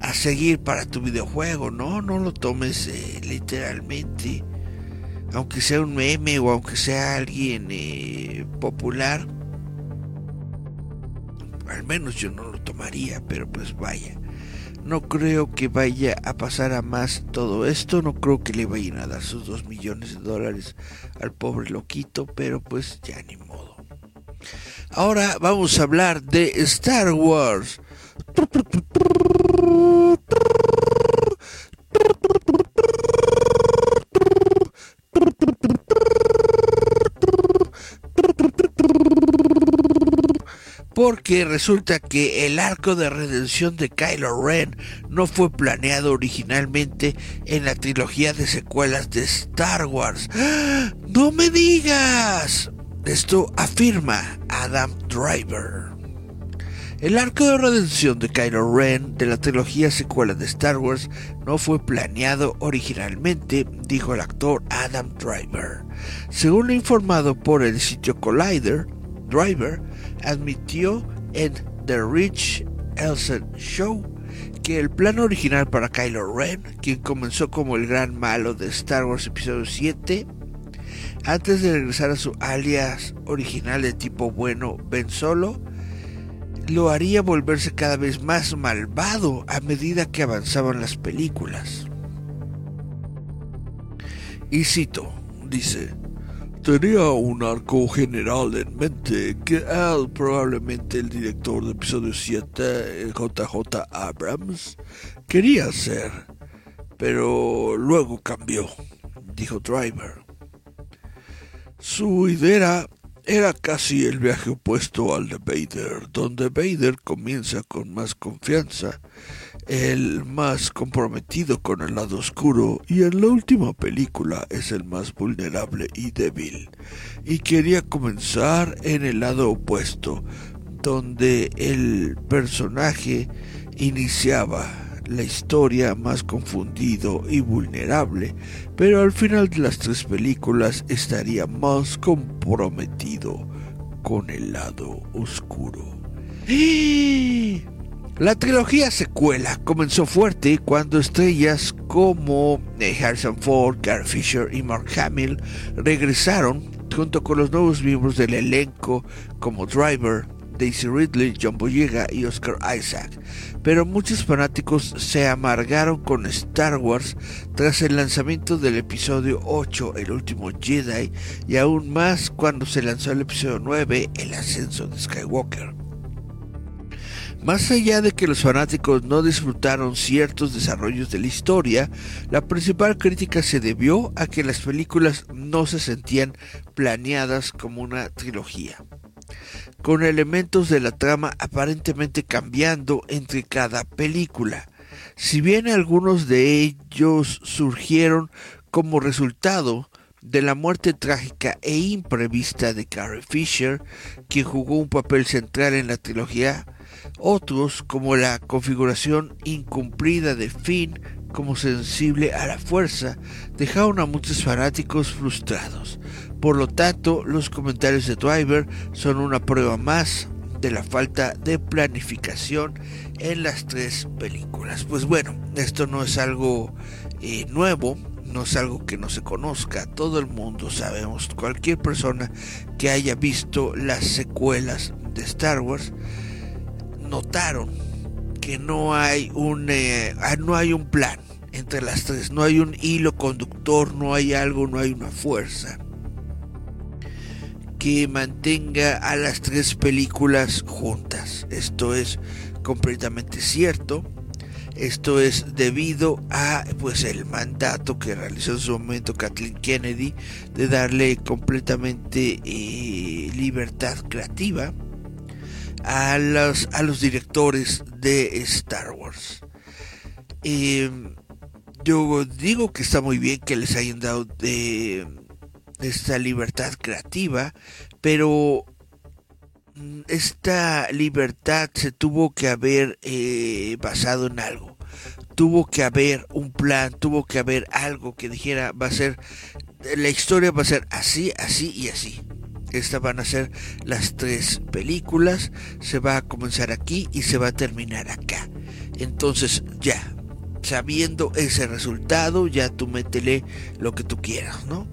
a seguir para tu videojuego, no, no lo tomes eh, literalmente. Aunque sea un meme o aunque sea alguien eh, popular, al menos yo no lo tomaría, pero pues vaya. No creo que vaya a pasar a más todo esto, no creo que le vayan a dar sus dos millones de dólares al pobre loquito, pero pues ya ni modo. Ahora vamos a hablar de Star Wars. Porque resulta que el arco de redención de Kylo Ren no fue planeado originalmente en la trilogía de secuelas de Star Wars. ¡Ah! ¡No me digas! Esto afirma Adam Driver. El arco de redención de Kylo Ren de la trilogía secuela de Star Wars no fue planeado originalmente, dijo el actor Adam Driver. Según lo informado por el sitio Collider, Driver admitió en The Rich Elson Show que el plan original para Kylo Ren, quien comenzó como el gran malo de Star Wars Episodio 7, antes de regresar a su alias original de tipo bueno Ben Solo, lo haría volverse cada vez más malvado a medida que avanzaban las películas. Y cito, dice, tenía un arco general en mente que él, probablemente el director de episodio 7, JJ Abrams, quería hacer, pero luego cambió, dijo Driver. Su idea era casi el viaje opuesto al de Vader, donde Vader comienza con más confianza el más comprometido con el lado oscuro y en la última película es el más vulnerable y débil. Y quería comenzar en el lado opuesto, donde el personaje iniciaba la historia más confundido y vulnerable, pero al final de las tres películas estaría más comprometido con el lado oscuro. ¡Eh! La trilogía secuela comenzó fuerte cuando estrellas como eh, Harrison Ford, Gary Fisher y Mark Hamill regresaron junto con los nuevos miembros del elenco como Driver, Daisy Ridley, John Boyega y Oscar Isaac. Pero muchos fanáticos se amargaron con Star Wars tras el lanzamiento del episodio 8, El último Jedi, y aún más cuando se lanzó el episodio 9, El ascenso de Skywalker. Más allá de que los fanáticos no disfrutaron ciertos desarrollos de la historia, la principal crítica se debió a que las películas no se sentían planeadas como una trilogía, con elementos de la trama aparentemente cambiando entre cada película. Si bien algunos de ellos surgieron como resultado de la muerte trágica e imprevista de Carrie Fisher, quien jugó un papel central en la trilogía, otros, como la configuración incumplida de Finn como sensible a la fuerza, dejaron a muchos fanáticos frustrados. Por lo tanto, los comentarios de Driver son una prueba más de la falta de planificación en las tres películas. Pues bueno, esto no es algo eh, nuevo, no es algo que no se conozca, todo el mundo sabemos, cualquier persona que haya visto las secuelas de Star Wars, notaron que no hay un eh, ah, no hay un plan entre las tres, no hay un hilo conductor, no hay algo, no hay una fuerza que mantenga a las tres películas juntas. Esto es completamente cierto. Esto es debido a pues el mandato que realizó en su momento Kathleen Kennedy de darle completamente eh, libertad creativa a los, a los directores de Star Wars. Em, yo digo que está muy bien que les hayan dado de esta libertad creativa, pero mm, esta libertad se tuvo que haber eh, basado en algo. Tuvo que haber un plan, tuvo que haber algo que dijera, va a ser, la historia va a ser así, así y así. Estas van a ser las tres películas, se va a comenzar aquí y se va a terminar acá. Entonces ya, sabiendo ese resultado, ya tú métele lo que tú quieras, ¿no?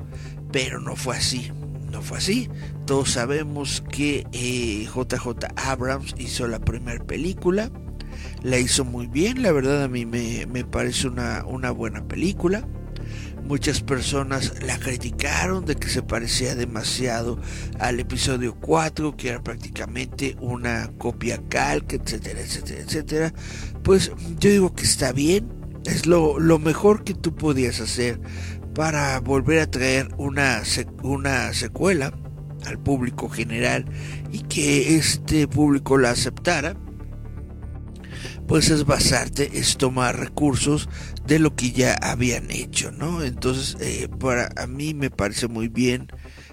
Pero no fue así, no fue así. Todos sabemos que JJ eh, Abrams hizo la primera película, la hizo muy bien, la verdad a mí me, parece una, una buena película. Muchas personas la criticaron de que se parecía demasiado al episodio 4, que era prácticamente una copia calca, etcétera, etcétera, etcétera. Pues yo digo que está bien, es lo, mejor que tú podías hacer para volver a traer una, una secuela al público general y que este público la aceptara pues es basarte, es tomar recursos de lo que ya habían hecho, ¿no? Entonces, eh, para a mí me parece muy bien,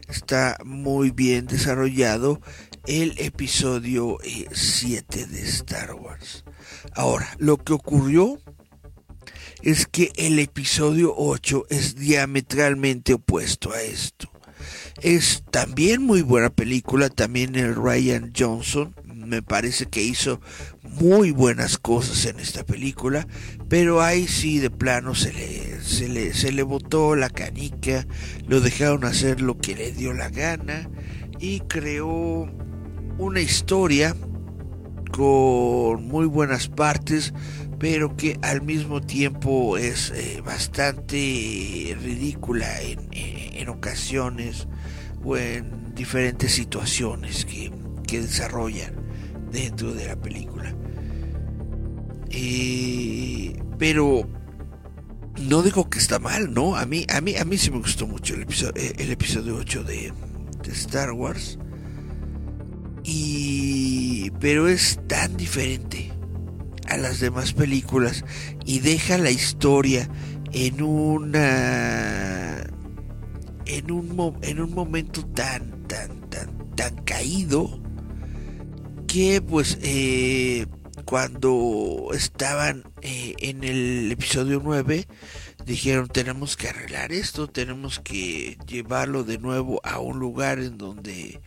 está muy bien desarrollado el episodio 7 eh, de Star Wars. Ahora, lo que ocurrió es que el episodio 8 es diametralmente opuesto a esto. Es también muy buena película, también el Ryan Johnson me parece que hizo muy buenas cosas en esta película, pero ahí sí de plano se le, se le, se le botó la canica, lo dejaron hacer lo que le dio la gana y creó una historia con muy buenas partes, pero que al mismo tiempo es eh, bastante ridícula en, en, ocasiones o en diferentes situaciones que, que desarrollan dentro de la película. Eh, pero no digo que está mal, ¿no? A mí, a mí, a mí sí me gustó mucho el episodio, eh, el episodio 8 de, de Star Wars. Y pero es tan diferente a las demás películas y deja la historia en una en un en un momento tan tan tan tan caído que pues eh, cuando estaban eh, en el episodio 9 dijeron tenemos que arreglar esto, tenemos que llevarlo de nuevo a un lugar en donde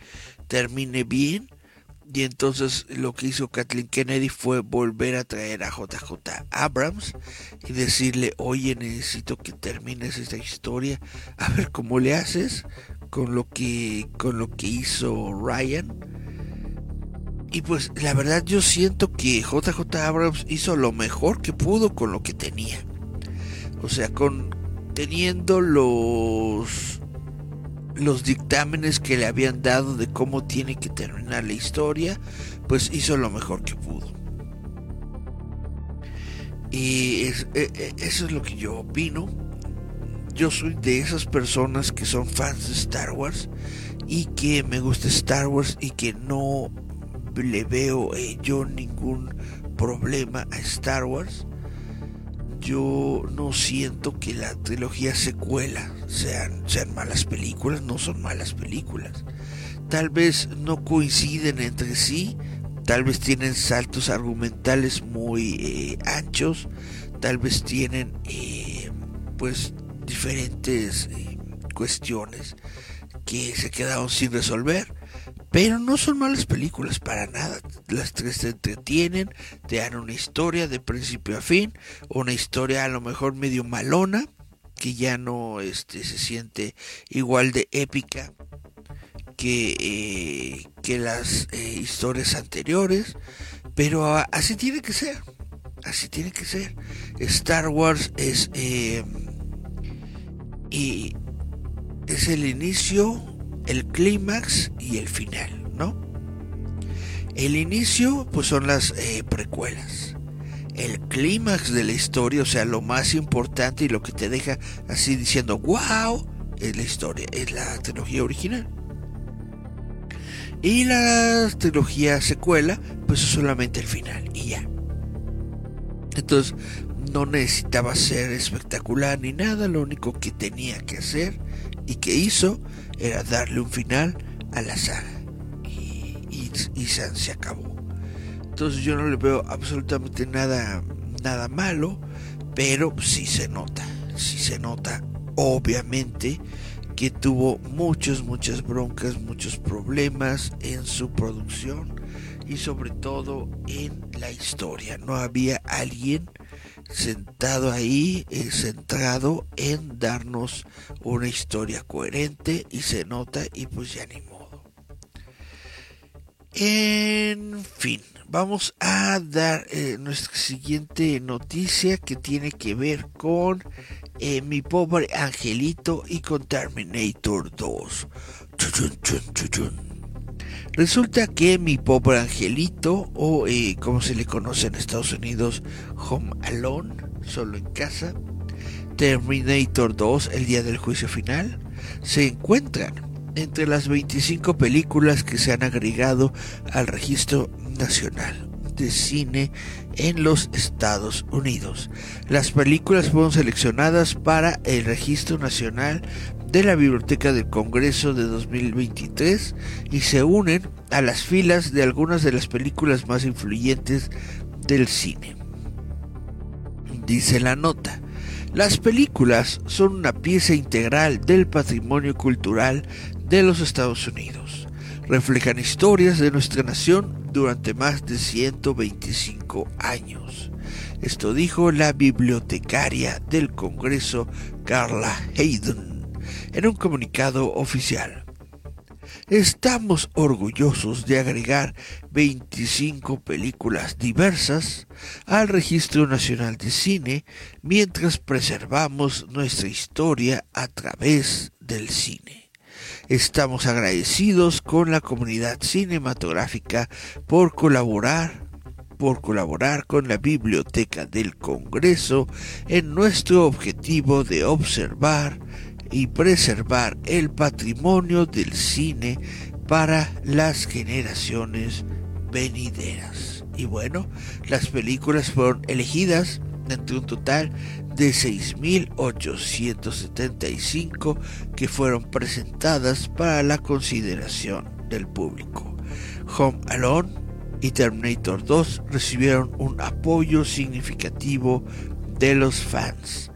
termine bien. Y entonces lo que hizo Kathleen Kennedy fue volver a traer a JJ Abrams y decirle, oye, necesito que termines esta historia, a ver cómo le haces con lo que, con lo que hizo Ryan y pues la verdad yo siento que JJ Abrams hizo lo mejor que pudo con lo que tenía. O sea, con teniendo los los dictámenes que le habían dado de cómo tiene que terminar la historia, pues hizo lo mejor que pudo. Y e, e, eso es lo que yo opino. Yo soy de esas personas que son fans de Star Wars y que me gusta Star Wars y que no le veo eh, yo ningún problema a Star Wars. Yo no siento que la trilogía secuela sean, sean malas películas, no son malas películas. Tal vez no coinciden entre sí, tal vez tienen saltos argumentales muy eh, anchos, tal vez tienen eh, pues diferentes cuestiones que se quedaron sin resolver pero no son malas películas para nada. Las tres te entretienen, te dan una historia de principio a fin, una historia a lo mejor medio malona, que ya no este, se siente igual de épica que, eh, que las eh, historias anteriores, pero así tiene que ser. Así tiene que ser. Star Wars es, eh, y es el inicio el clímax y el final, ¿no? El inicio, pues son las eh, precuelas. El clímax de la historia, o sea, lo más importante y lo que te deja así diciendo, wow, es la historia, es la trilogía original. Y la trilogía secuela, pues es solamente el final y ya. Entonces, no necesitaba ser espectacular ni nada, lo único que tenía que hacer y que hizo era darle un final a la saga. Y, y se, se acabó. Entonces yo no le veo absolutamente nada, nada malo, pero sí se nota, sí se nota, obviamente, que tuvo muchas, muchas broncas, muchos problemas en su producción y sobre todo en la historia. No había alguien sentado ahí, eh, centrado en darnos una historia coherente y se nota y pues ya ni modo. En fin, vamos a dar eh, nuestra siguiente noticia que tiene que ver con eh, mi pobre angelito y con Terminator 2. Resulta que mi pobre angelito, o eh, como se le conoce en Estados Unidos, Home Alone, solo en casa, Terminator 2, el día del juicio final, se encuentran entre las 25 películas que se han agregado al registro nacional de cine en los Estados Unidos. Las películas fueron seleccionadas para el registro nacional de la Biblioteca del Congreso de 2023 y se unen a las filas de algunas de las películas más influyentes del cine. Dice la nota, las películas son una pieza integral del patrimonio cultural de los Estados Unidos. Reflejan historias de nuestra nación durante más de 125 años. Esto dijo la bibliotecaria del Congreso, Carla Hayden, en un comunicado oficial. Estamos orgullosos de agregar 25 películas diversas al Registro Nacional de Cine mientras preservamos nuestra historia a través del cine. Estamos agradecidos con la comunidad cinematográfica por colaborar por colaborar con la Biblioteca del Congreso en nuestro objetivo de observar y preservar el patrimonio del cine para las generaciones venideras. Y bueno, las películas fueron elegidas entre un total de 6.875 que fueron presentadas para la consideración del público. Home Alone y Terminator 2 recibieron un apoyo significativo de los fans.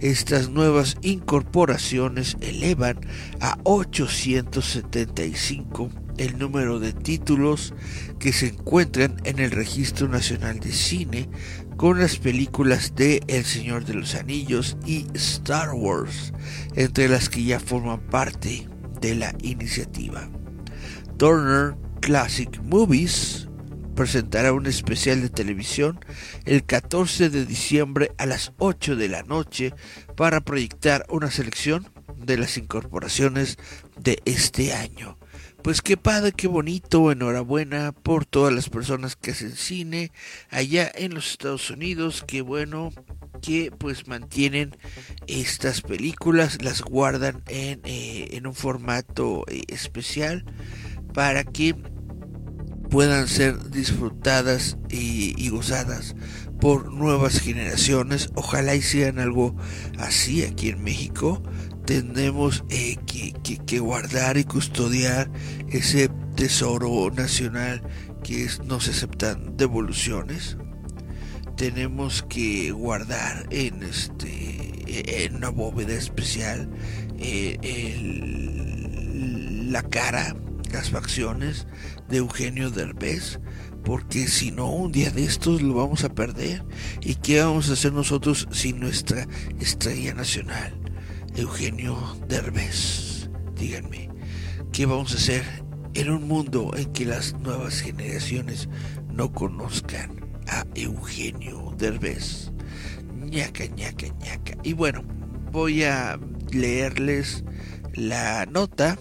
Estas nuevas incorporaciones elevan a 875 el número de títulos que se encuentran en el Registro Nacional de Cine con las películas de El Señor de los Anillos y Star Wars, entre las que ya forman parte de la iniciativa. Turner Classic Movies presentará un especial de televisión el 14 de diciembre a las 8 de la noche para proyectar una selección de las incorporaciones de este año. Pues qué padre, qué bonito, enhorabuena por todas las personas que hacen cine allá en los Estados Unidos, qué bueno que pues mantienen estas películas, las guardan en, eh, en un formato eh, especial para que puedan ser disfrutadas y, y, gozadas por nuevas generaciones. Ojalá hicieran algo así aquí en México tenemos eh, que, que, guardar y custodiar ese tesoro nacional que es, no se aceptan devoluciones. Tenemos que guardar en este en una bóveda especial eh, la cara, las facciones de Eugenio Derbez, porque si no un día de estos lo vamos a perder. ¿Y qué vamos a hacer nosotros sin nuestra estrella nacional? Eugenio Derbez. Díganme, ¿qué vamos a hacer en un mundo en que las nuevas generaciones no conozcan a Eugenio Derbez? ñaca, ñaca, ñaca. Y bueno, voy a leerles la nota,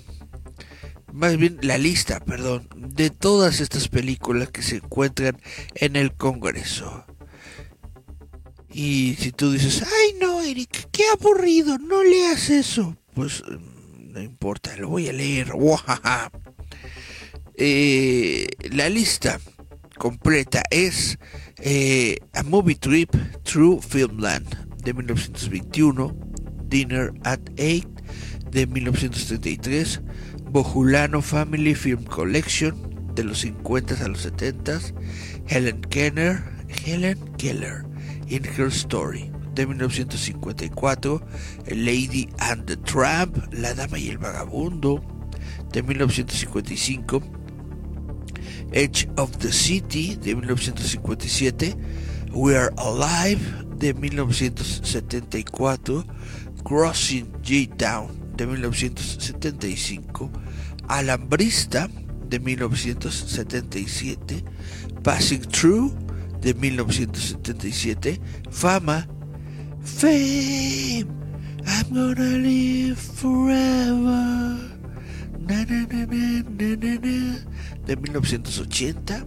más bien la lista, perdón, de todas estas películas que se encuentran en el Congreso. Y si tú dices, ay no, Eric, qué aburrido, no leas eso. Pues no importa, lo voy a leer. Eh, la lista completa es eh, A Movie Trip Through Filmland de 1921, Dinner at 8 de 1933, Bojulano Family Film Collection de los 50 a los 70, Helen Keller, Helen Keller, In Her Story, de 1954, Lady and the Tramp, La Dama y el Vagabundo, de 1955, Edge of the City, de 1957, We Are Alive, de 1974, Crossing J Town, de 1975, Alambrista, de 1977, Passing Through, de 1977, Fama, Fame, I'm gonna live forever, na, na, na, de 1980,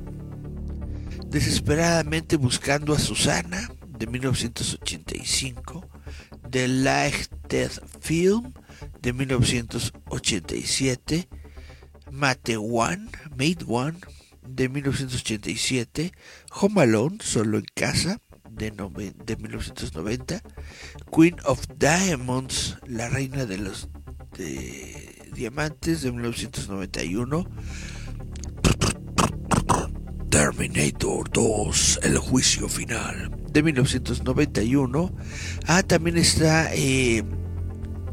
Desesperadamente buscando a Susana, de 1985, The Lighted Film, de 1987, Mate One, Made One, de 1987, Home Alone, Solo en Casa, de, de 1990, Queen of Diamonds, La Reina de los de Diamantes, de 1991, Terminator 2, El Juicio Final, de 1991. Ah, también está eh,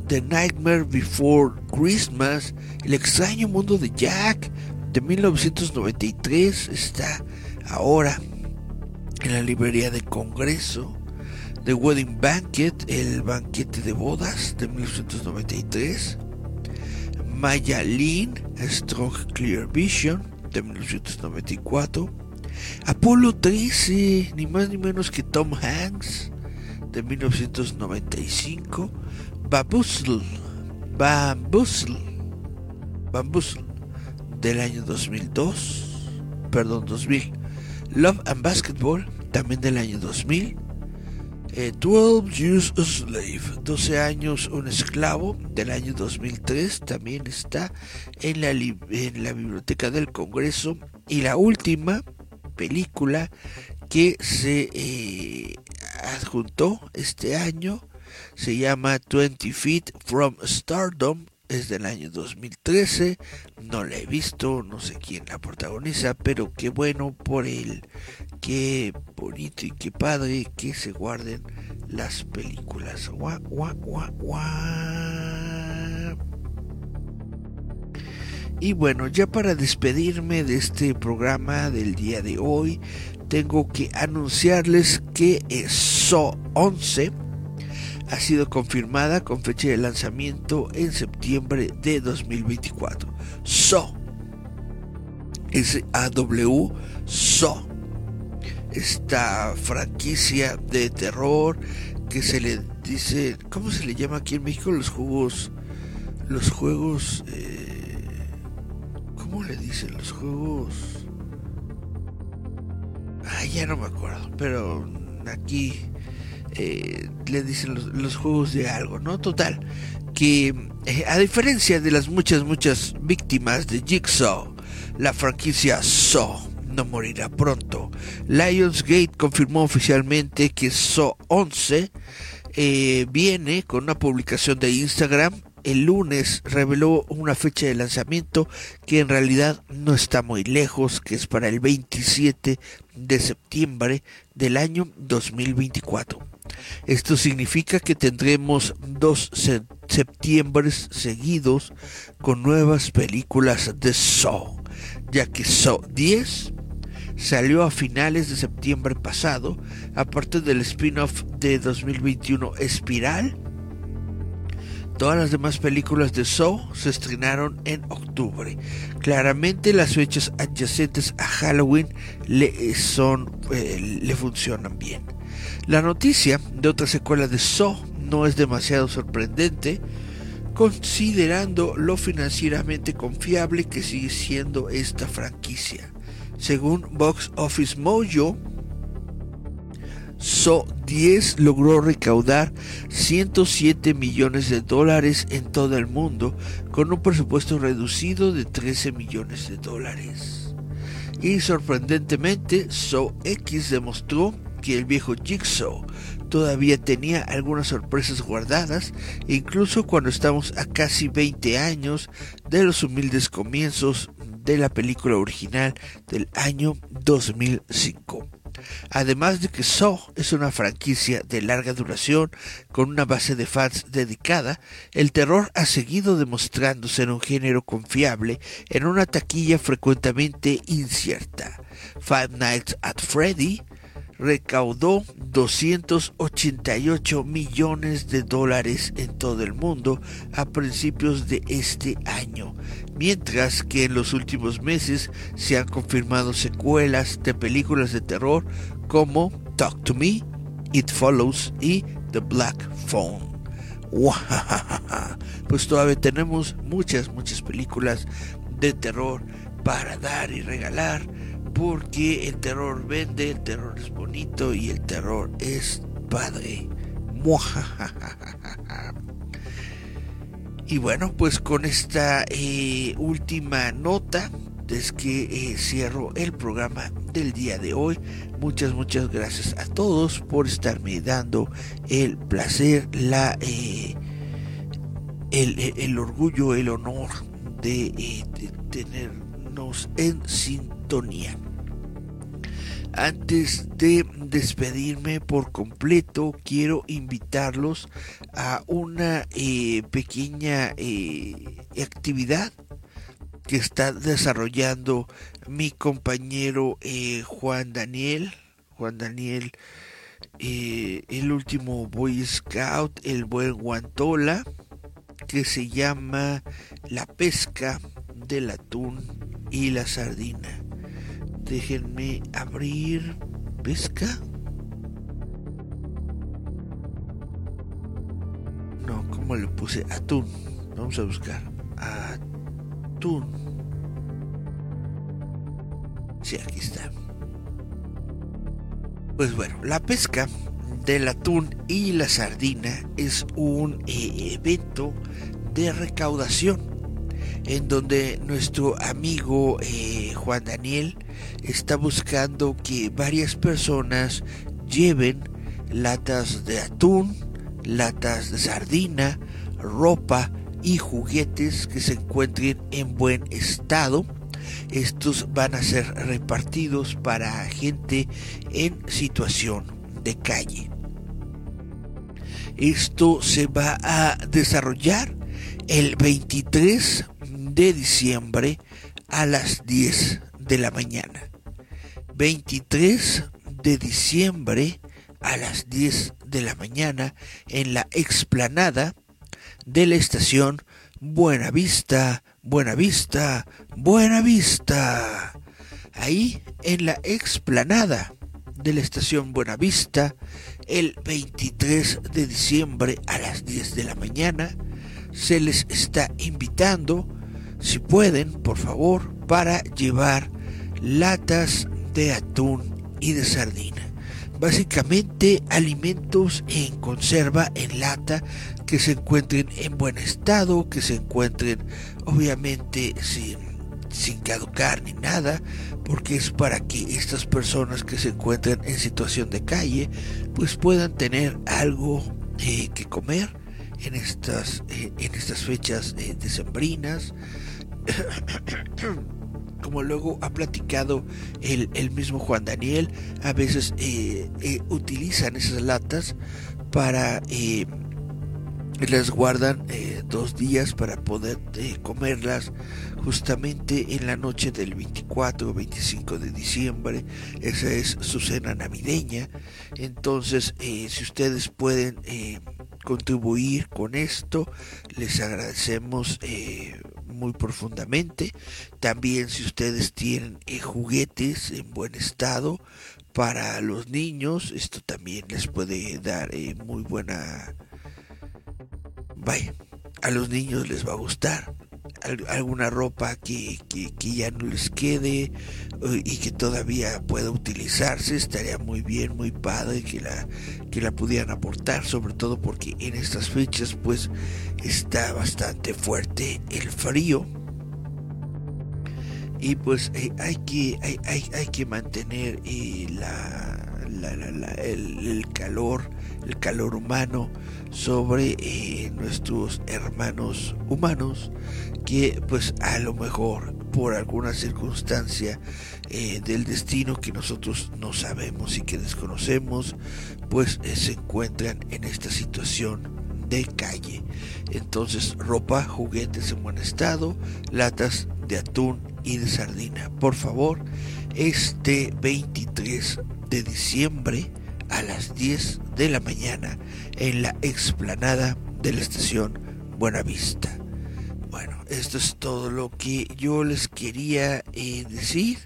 The Nightmare Before Christmas, El extraño mundo de Jack, de 1993. Está ahora en la librería de Congreso. The Wedding Banquet, El banquete de bodas, de 1993. Maya Lynn, Strong Clear Vision, de 1994. Apolo 13, ni más ni menos que Tom Hanks, de 1995. Bamboozle, Bamboozle, Bamboozle, del año 2002, perdón, 2000. Love and Basketball, también del año 2000. 12 Years a Slave, 12 años un esclavo del año 2003, también está en la, en la Biblioteca del Congreso. Y la última película que se eh, adjuntó este año se llama 20 Feet from Stardom es del año 2013, no la he visto, no sé quién la protagoniza, pero qué bueno por él, qué bonito y qué padre que se guarden las películas. Y bueno, ya para despedirme de este programa del día de hoy, tengo que anunciarles que So 11 ha sido confirmada con fecha de lanzamiento en septiembre de 2024. So, S-A-W, So, esta franquicia de terror que se le dice, ¿cómo se le llama aquí en México? Los juegos, los juegos, eh, ¿cómo le dicen? Los juegos... Ay, ya no me acuerdo, pero aquí eh, le dicen los, juegos de algo, ¿no? Total, que eh, a diferencia de las muchas, muchas víctimas de Jigsaw, la franquicia Saw no morirá pronto. Lionsgate confirmó oficialmente que Saw 11 eh, viene con una publicación de Instagram el lunes reveló una fecha de lanzamiento que en realidad no está muy lejos, que es para el 27 de septiembre del año 2024. Esto significa que tendremos dos septiembre seguidos con nuevas películas de Saw, ya que Saw 10 salió a finales de septiembre pasado, aparte del spin-off de 2021 Espiral. Todas las demás películas de Saw se estrenaron en octubre. Claramente las fechas adyacentes a Halloween le, son, eh, le funcionan bien. La noticia de otra secuela de Saw no es demasiado sorprendente, considerando lo financieramente confiable que sigue siendo esta franquicia. Según Box Office Mojo, Saw 10 logró recaudar 107 millones de dólares en todo el mundo con un presupuesto reducido de 13 millones de dólares. Y sorprendentemente, Saw X demostró que el viejo Jigsaw todavía tenía algunas sorpresas guardadas, incluso cuando estamos a casi 20 años de los humildes comienzos de la película original del año 2005. Además de que Saw es una franquicia de larga duración con una base de fans dedicada, el terror ha seguido demostrándose en un género confiable en una taquilla frecuentemente incierta. Five Nights at Freddy recaudó 288 millones de dólares en todo el mundo a principios de este año, mientras que en los últimos meses se han confirmado secuelas de películas de terror como Talk to Me, It Follows y The Black Phone. Pues todavía tenemos muchas, muchas películas de terror para dar y regalar porque el terror vende, el terror es bonito y el terror es padre. Y bueno, pues con esta eh, última nota es que eh, cierro el programa del día de hoy. Muchas, muchas gracias a todos por estarme dando el placer, la, eh, el, orgullo, el honor de, de tenernos en sintonía. Antes de despedirme por completo, quiero invitarlos a una eh, pequeña eh, actividad que está desarrollando mi compañero eh, Juan Daniel. Juan Daniel, el último Boy Scout, el buen Guantola, que se llama La pesca del atún y la sardina Déjenme abrir pesca. No, ¿cómo le puse? Atún. Vamos a buscar. Atún. Sí, aquí está. Pues bueno, la pesca del atún y la sardina es un eh, evento de recaudación en donde nuestro amigo eh, Juan Daniel está buscando que varias personas lleven latas de atún, latas de sardina, ropa y juguetes que se encuentren en buen estado. Estos van a ser repartidos para gente en situación de calle. Esto se va a desarrollar el 23 de diciembre a las 10 de la mañana. 23 de diciembre a las 10 de la mañana en la explanada de la estación Buena Vista, Buena Vista, Buena Vista. Ahí en la explanada de la estación Buena Vista, el 23 de diciembre a las 10 de la mañana, se les está invitando, si pueden, por favor, para llevar latas de atún y de sardina. Básicamente alimentos en conserva, en lata, que se encuentren en buen estado, que se encuentren obviamente sin, sin caducar ni nada, porque es para que estas personas que se encuentran en situación de calle, pues puedan tener algo eh, que comer en estas, eh, en estas fechas eh, decembrinas. como luego ha platicado el, mismo Juan Daniel, a veces eh, eh, utilizan esas latas para eh, las guardan dos días para poder comerlas justamente en la noche del 24 o 25 de diciembre. Esa es su cena navideña. Entonces, si ustedes pueden contribuir con esto, les agradecemos muy profundamente. También si ustedes tienen eh, juguetes en buen estado para los niños, esto también les puede dar eh, muy buena... Vaya, a los niños les va a gustar alguna ropa que, ya no les quede eh, y que todavía pueda utilizarse estaría muy bien muy padre que la que la pudieran aportar sobre todo porque en estas fechas pues está bastante fuerte el frío. Y pues eh, hay que hay, hay, que mantener eh, la, el, calor el calor humano sobre nuestros hermanos humanos que pues a lo mejor por alguna circunstancia eh, del destino que nosotros no sabemos y que desconocemos, pues eh, se encuentran en esta situación de calle. Entonces, ropa, juguetes en buen estado, latas de atún y de sardina. Por favor, este 23 de diciembre a las 10 de la mañana en la explanada de la estación Buenavista. Bueno, esto es todo lo que yo les quería eh, decir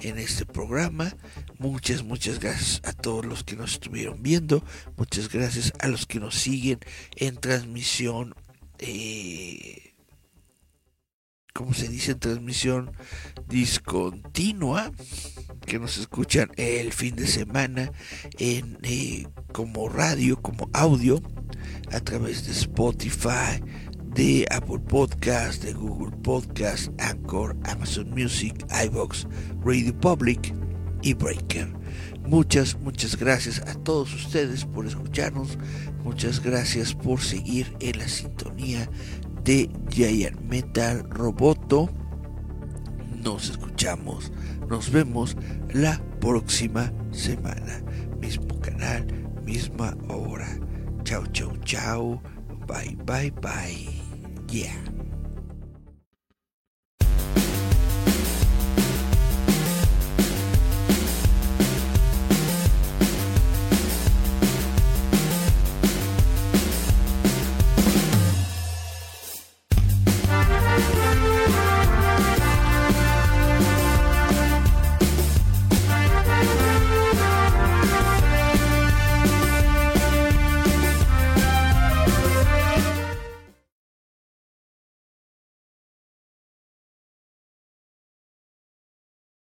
en este programa. Muchas, muchas gracias a todos los que nos estuvieron viendo. Muchas gracias a los que nos siguen en transmisión. Eh, ¿Cómo se dice? En transmisión discontinua. Que nos escuchan el fin de semana en eh, como radio, como audio, a través de Spotify, de Apple Podcast, de Google Podcast, Anchor, Amazon Music, iBox, Radio Public y Breaker. Muchas, muchas gracias a todos ustedes por escucharnos. Muchas gracias por seguir en la sintonía de Giant Metal Roboto. Nos escuchamos, nos vemos la próxima semana. Mismo canal, misma hora. Chao, chao, chao. Bye, bye, bye. Yeah.